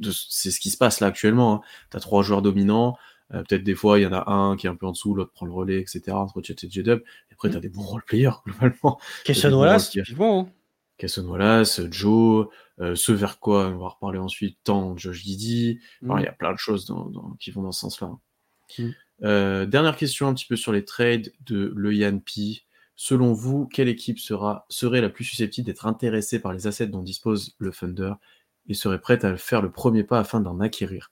c'est ce qui se passe là actuellement. Hein. Tu as trois joueurs dominants. Euh, peut-être des fois, il y en a un qui est un peu en dessous, l'autre prend le relais, etc. entre Chet et J-Dub. Et après, tu as des bons role-players, globalement. Kesson Wallace, bon. Hein. Wallace, Joe, euh, ce vers quoi on va reparler ensuite, tant Josh Giddy. Mm. Il y a plein de choses dans, qui vont dans ce sens-là. Mm. Euh, dernière question un petit peu sur les trades de le Yan P. Selon vous, quelle équipe sera, serait la plus susceptible d'être intéressée par les assets dont dispose le Thunder et serait prête à faire le premier pas afin d'en acquérir.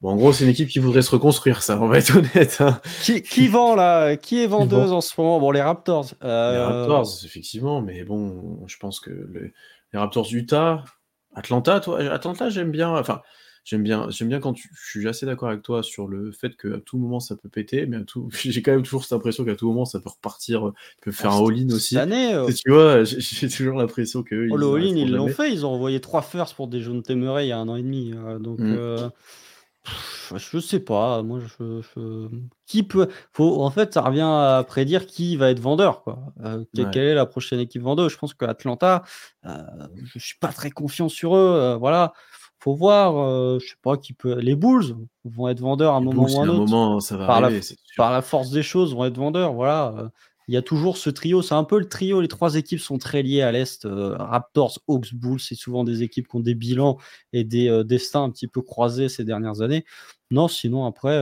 Bon, en gros, c'est une équipe qui voudrait se reconstruire, ça, on va être honnête. Hein. Qui, vend là? Qui est vendeuse en ce moment? Bon, les Raptors. Euh, les Raptors, effectivement, mais bon, je pense que les Raptors Utah, Atlanta, toi, Atlanta, j'aime bien. Enfin, j'aime bien, j'aime bien quand tu, je suis assez d'accord avec toi sur le fait qu'à tout moment ça peut péter, mais à tout, j'ai quand même toujours cette impression qu'à tout moment ça peut repartir, tu peux faire ah, un all-in aussi. année, euh, tu vois, j'ai toujours l'impression que. Oh, le all-in, ils l'ont fait, ils ont envoyé trois firsts pour des jeunes Temeray il y a un an et demi, euh, donc. Mm. Euh, je sais pas, moi je, qui peut faut en fait ça revient à prédire qui va être vendeur quoi. quelle, est la prochaine équipe vendeuse? Je pense que Atlanta, je suis pas très confiant sur eux, voilà faut voir, euh, je sais pas qui peut. Les Bulls vont être vendeurs à un moment ou un autre. Moment, ça va par, la, par la force des choses, vont être vendeurs. Voilà. Euh, il y a toujours ce trio. C'est un peu le trio. Les trois équipes sont très liées à l'est. Euh, Raptors, Hawks, Bulls, c'est souvent des équipes qui ont des bilans et des destins un petit peu croisés ces dernières années. Non, sinon après,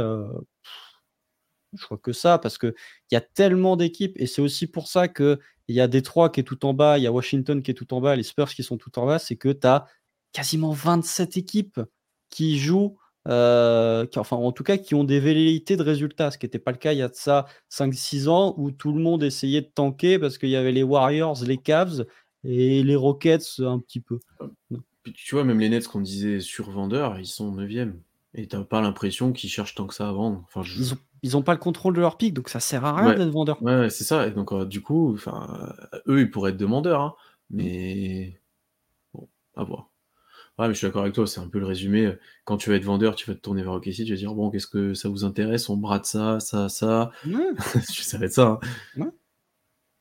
je crois que ça parce que il y a tellement d'équipes et c'est aussi pour ça que il y a Détroit qui est tout en bas, il y a Washington qui est tout en bas, les Spurs qui sont tout en bas. C'est que tu as quasiment 27 équipes qui jouent, euh, qui, enfin en tout cas qui ont des velléités de résultats, ce qui n'était pas le cas il y a de ça 5-6 ans où tout le monde essayait de tanker parce qu'il y avait les Warriors, les Cavs et les Rockets un petit peu. tu vois, même les Nets qu'on disait survendeurs, ils sont 9e. Et t'as pas l'impression qu'ils cherchent tant que ça à vendre. Enfin, Ils ont pas le contrôle de leur pic, donc ça sert à rien d'être vendeur. Ouais, c'est ça. Et donc, euh, du coup, enfin, eux, ils pourraient être demandeurs, hein. mais bon, à voir. Ouais, mais je suis d'accord avec toi, c'est un peu le résumé. Quand tu vas être vendeur, tu vas te tourner vers OKC, tu vas dire bon, qu'est-ce que ça vous intéresse On brade ça, ça, ça. ça va être ça. Hein.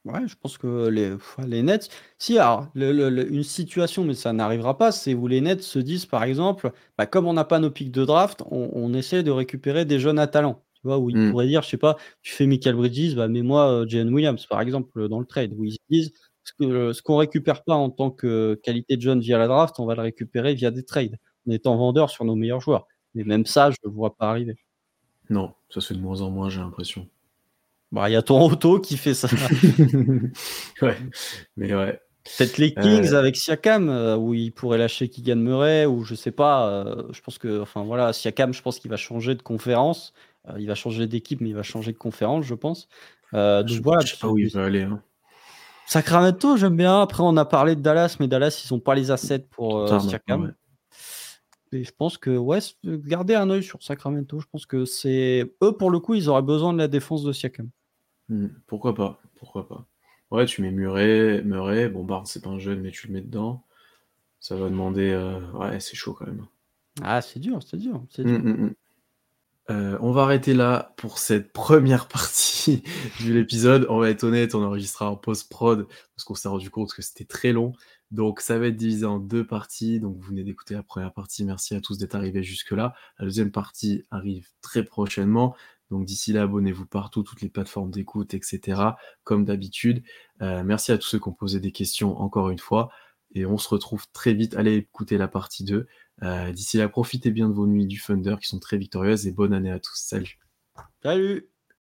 Ouais. je pense que les, les Nets. Si, alors, une situation, mais ça n'arrivera pas, c'est où les Nets se disent par exemple, bah, comme on n'a pas nos pics de draft, on, essaie de récupérer des jeunes à talent. Tu vois, où ils mmh. pourraient dire, je sais pas, tu fais Michael Bridges, bah, mets-moi euh, Jalen Williams, par exemple, dans le trade, où ils disent ce qu'on récupère pas en tant que qualité de jeune via la draft, on va le récupérer via des trades, en étant vendeur sur nos meilleurs joueurs. Mais même ça, je ne vois pas arriver. Non, ça se fait de moins en moins, j'ai l'impression. Bah, il y a ton auto qui fait ça. ouais, mais ouais. Peut-être les Kings euh. avec Siakam, euh, où il pourrait lâcher Keegan Murray, ou je sais pas. Euh, je pense que, enfin voilà, Siakam, je pense qu'il va changer de conférence. il va changer d'équipe, mais il va changer de conférence, je pense. donc je, voilà. Je sais pas où il va aller. Hein. Sacramento, j'aime bien. Après, on a parlé de Dallas, mais Dallas, ils n'ont pas les assets pour euh, Siakam. Et je pense que, ouais, gardez un œil sur Sacramento. Je pense que c'est. Eux, pour le coup, ils auraient besoin de la défense de Siakam. Hmm, pourquoi pas Pourquoi pas Ouais, tu mets Murray. Murray. Bon, Barnes, c'est pas un jeune, mais tu le mets dedans. Ça va demander. Euh, ouais, c'est chaud quand même. Ah, c'est dur, c'est dur. C'est dur. Hmm, hmm, euh, on va arrêter là pour cette première partie de l'épisode. On va être honnête, on enregistrera en post-prod parce qu'on s'est rendu compte que c'était très long. Donc ça va être divisé en deux parties. Donc vous venez d'écouter la première partie. Merci à tous d'être arrivés jusque-là. La deuxième partie arrive très prochainement. Donc d'ici là, abonnez-vous partout, toutes les plateformes d'écoute, etc. Comme d'habitude. Euh, merci à tous ceux qui ont posé des questions encore une fois. Et on se retrouve très vite. Allez écouter la partie 2. Euh, d'ici là, profitez bien de vos nuits du Thunder qui sont très victorieuses et bonne année à tous. Salut. Salut.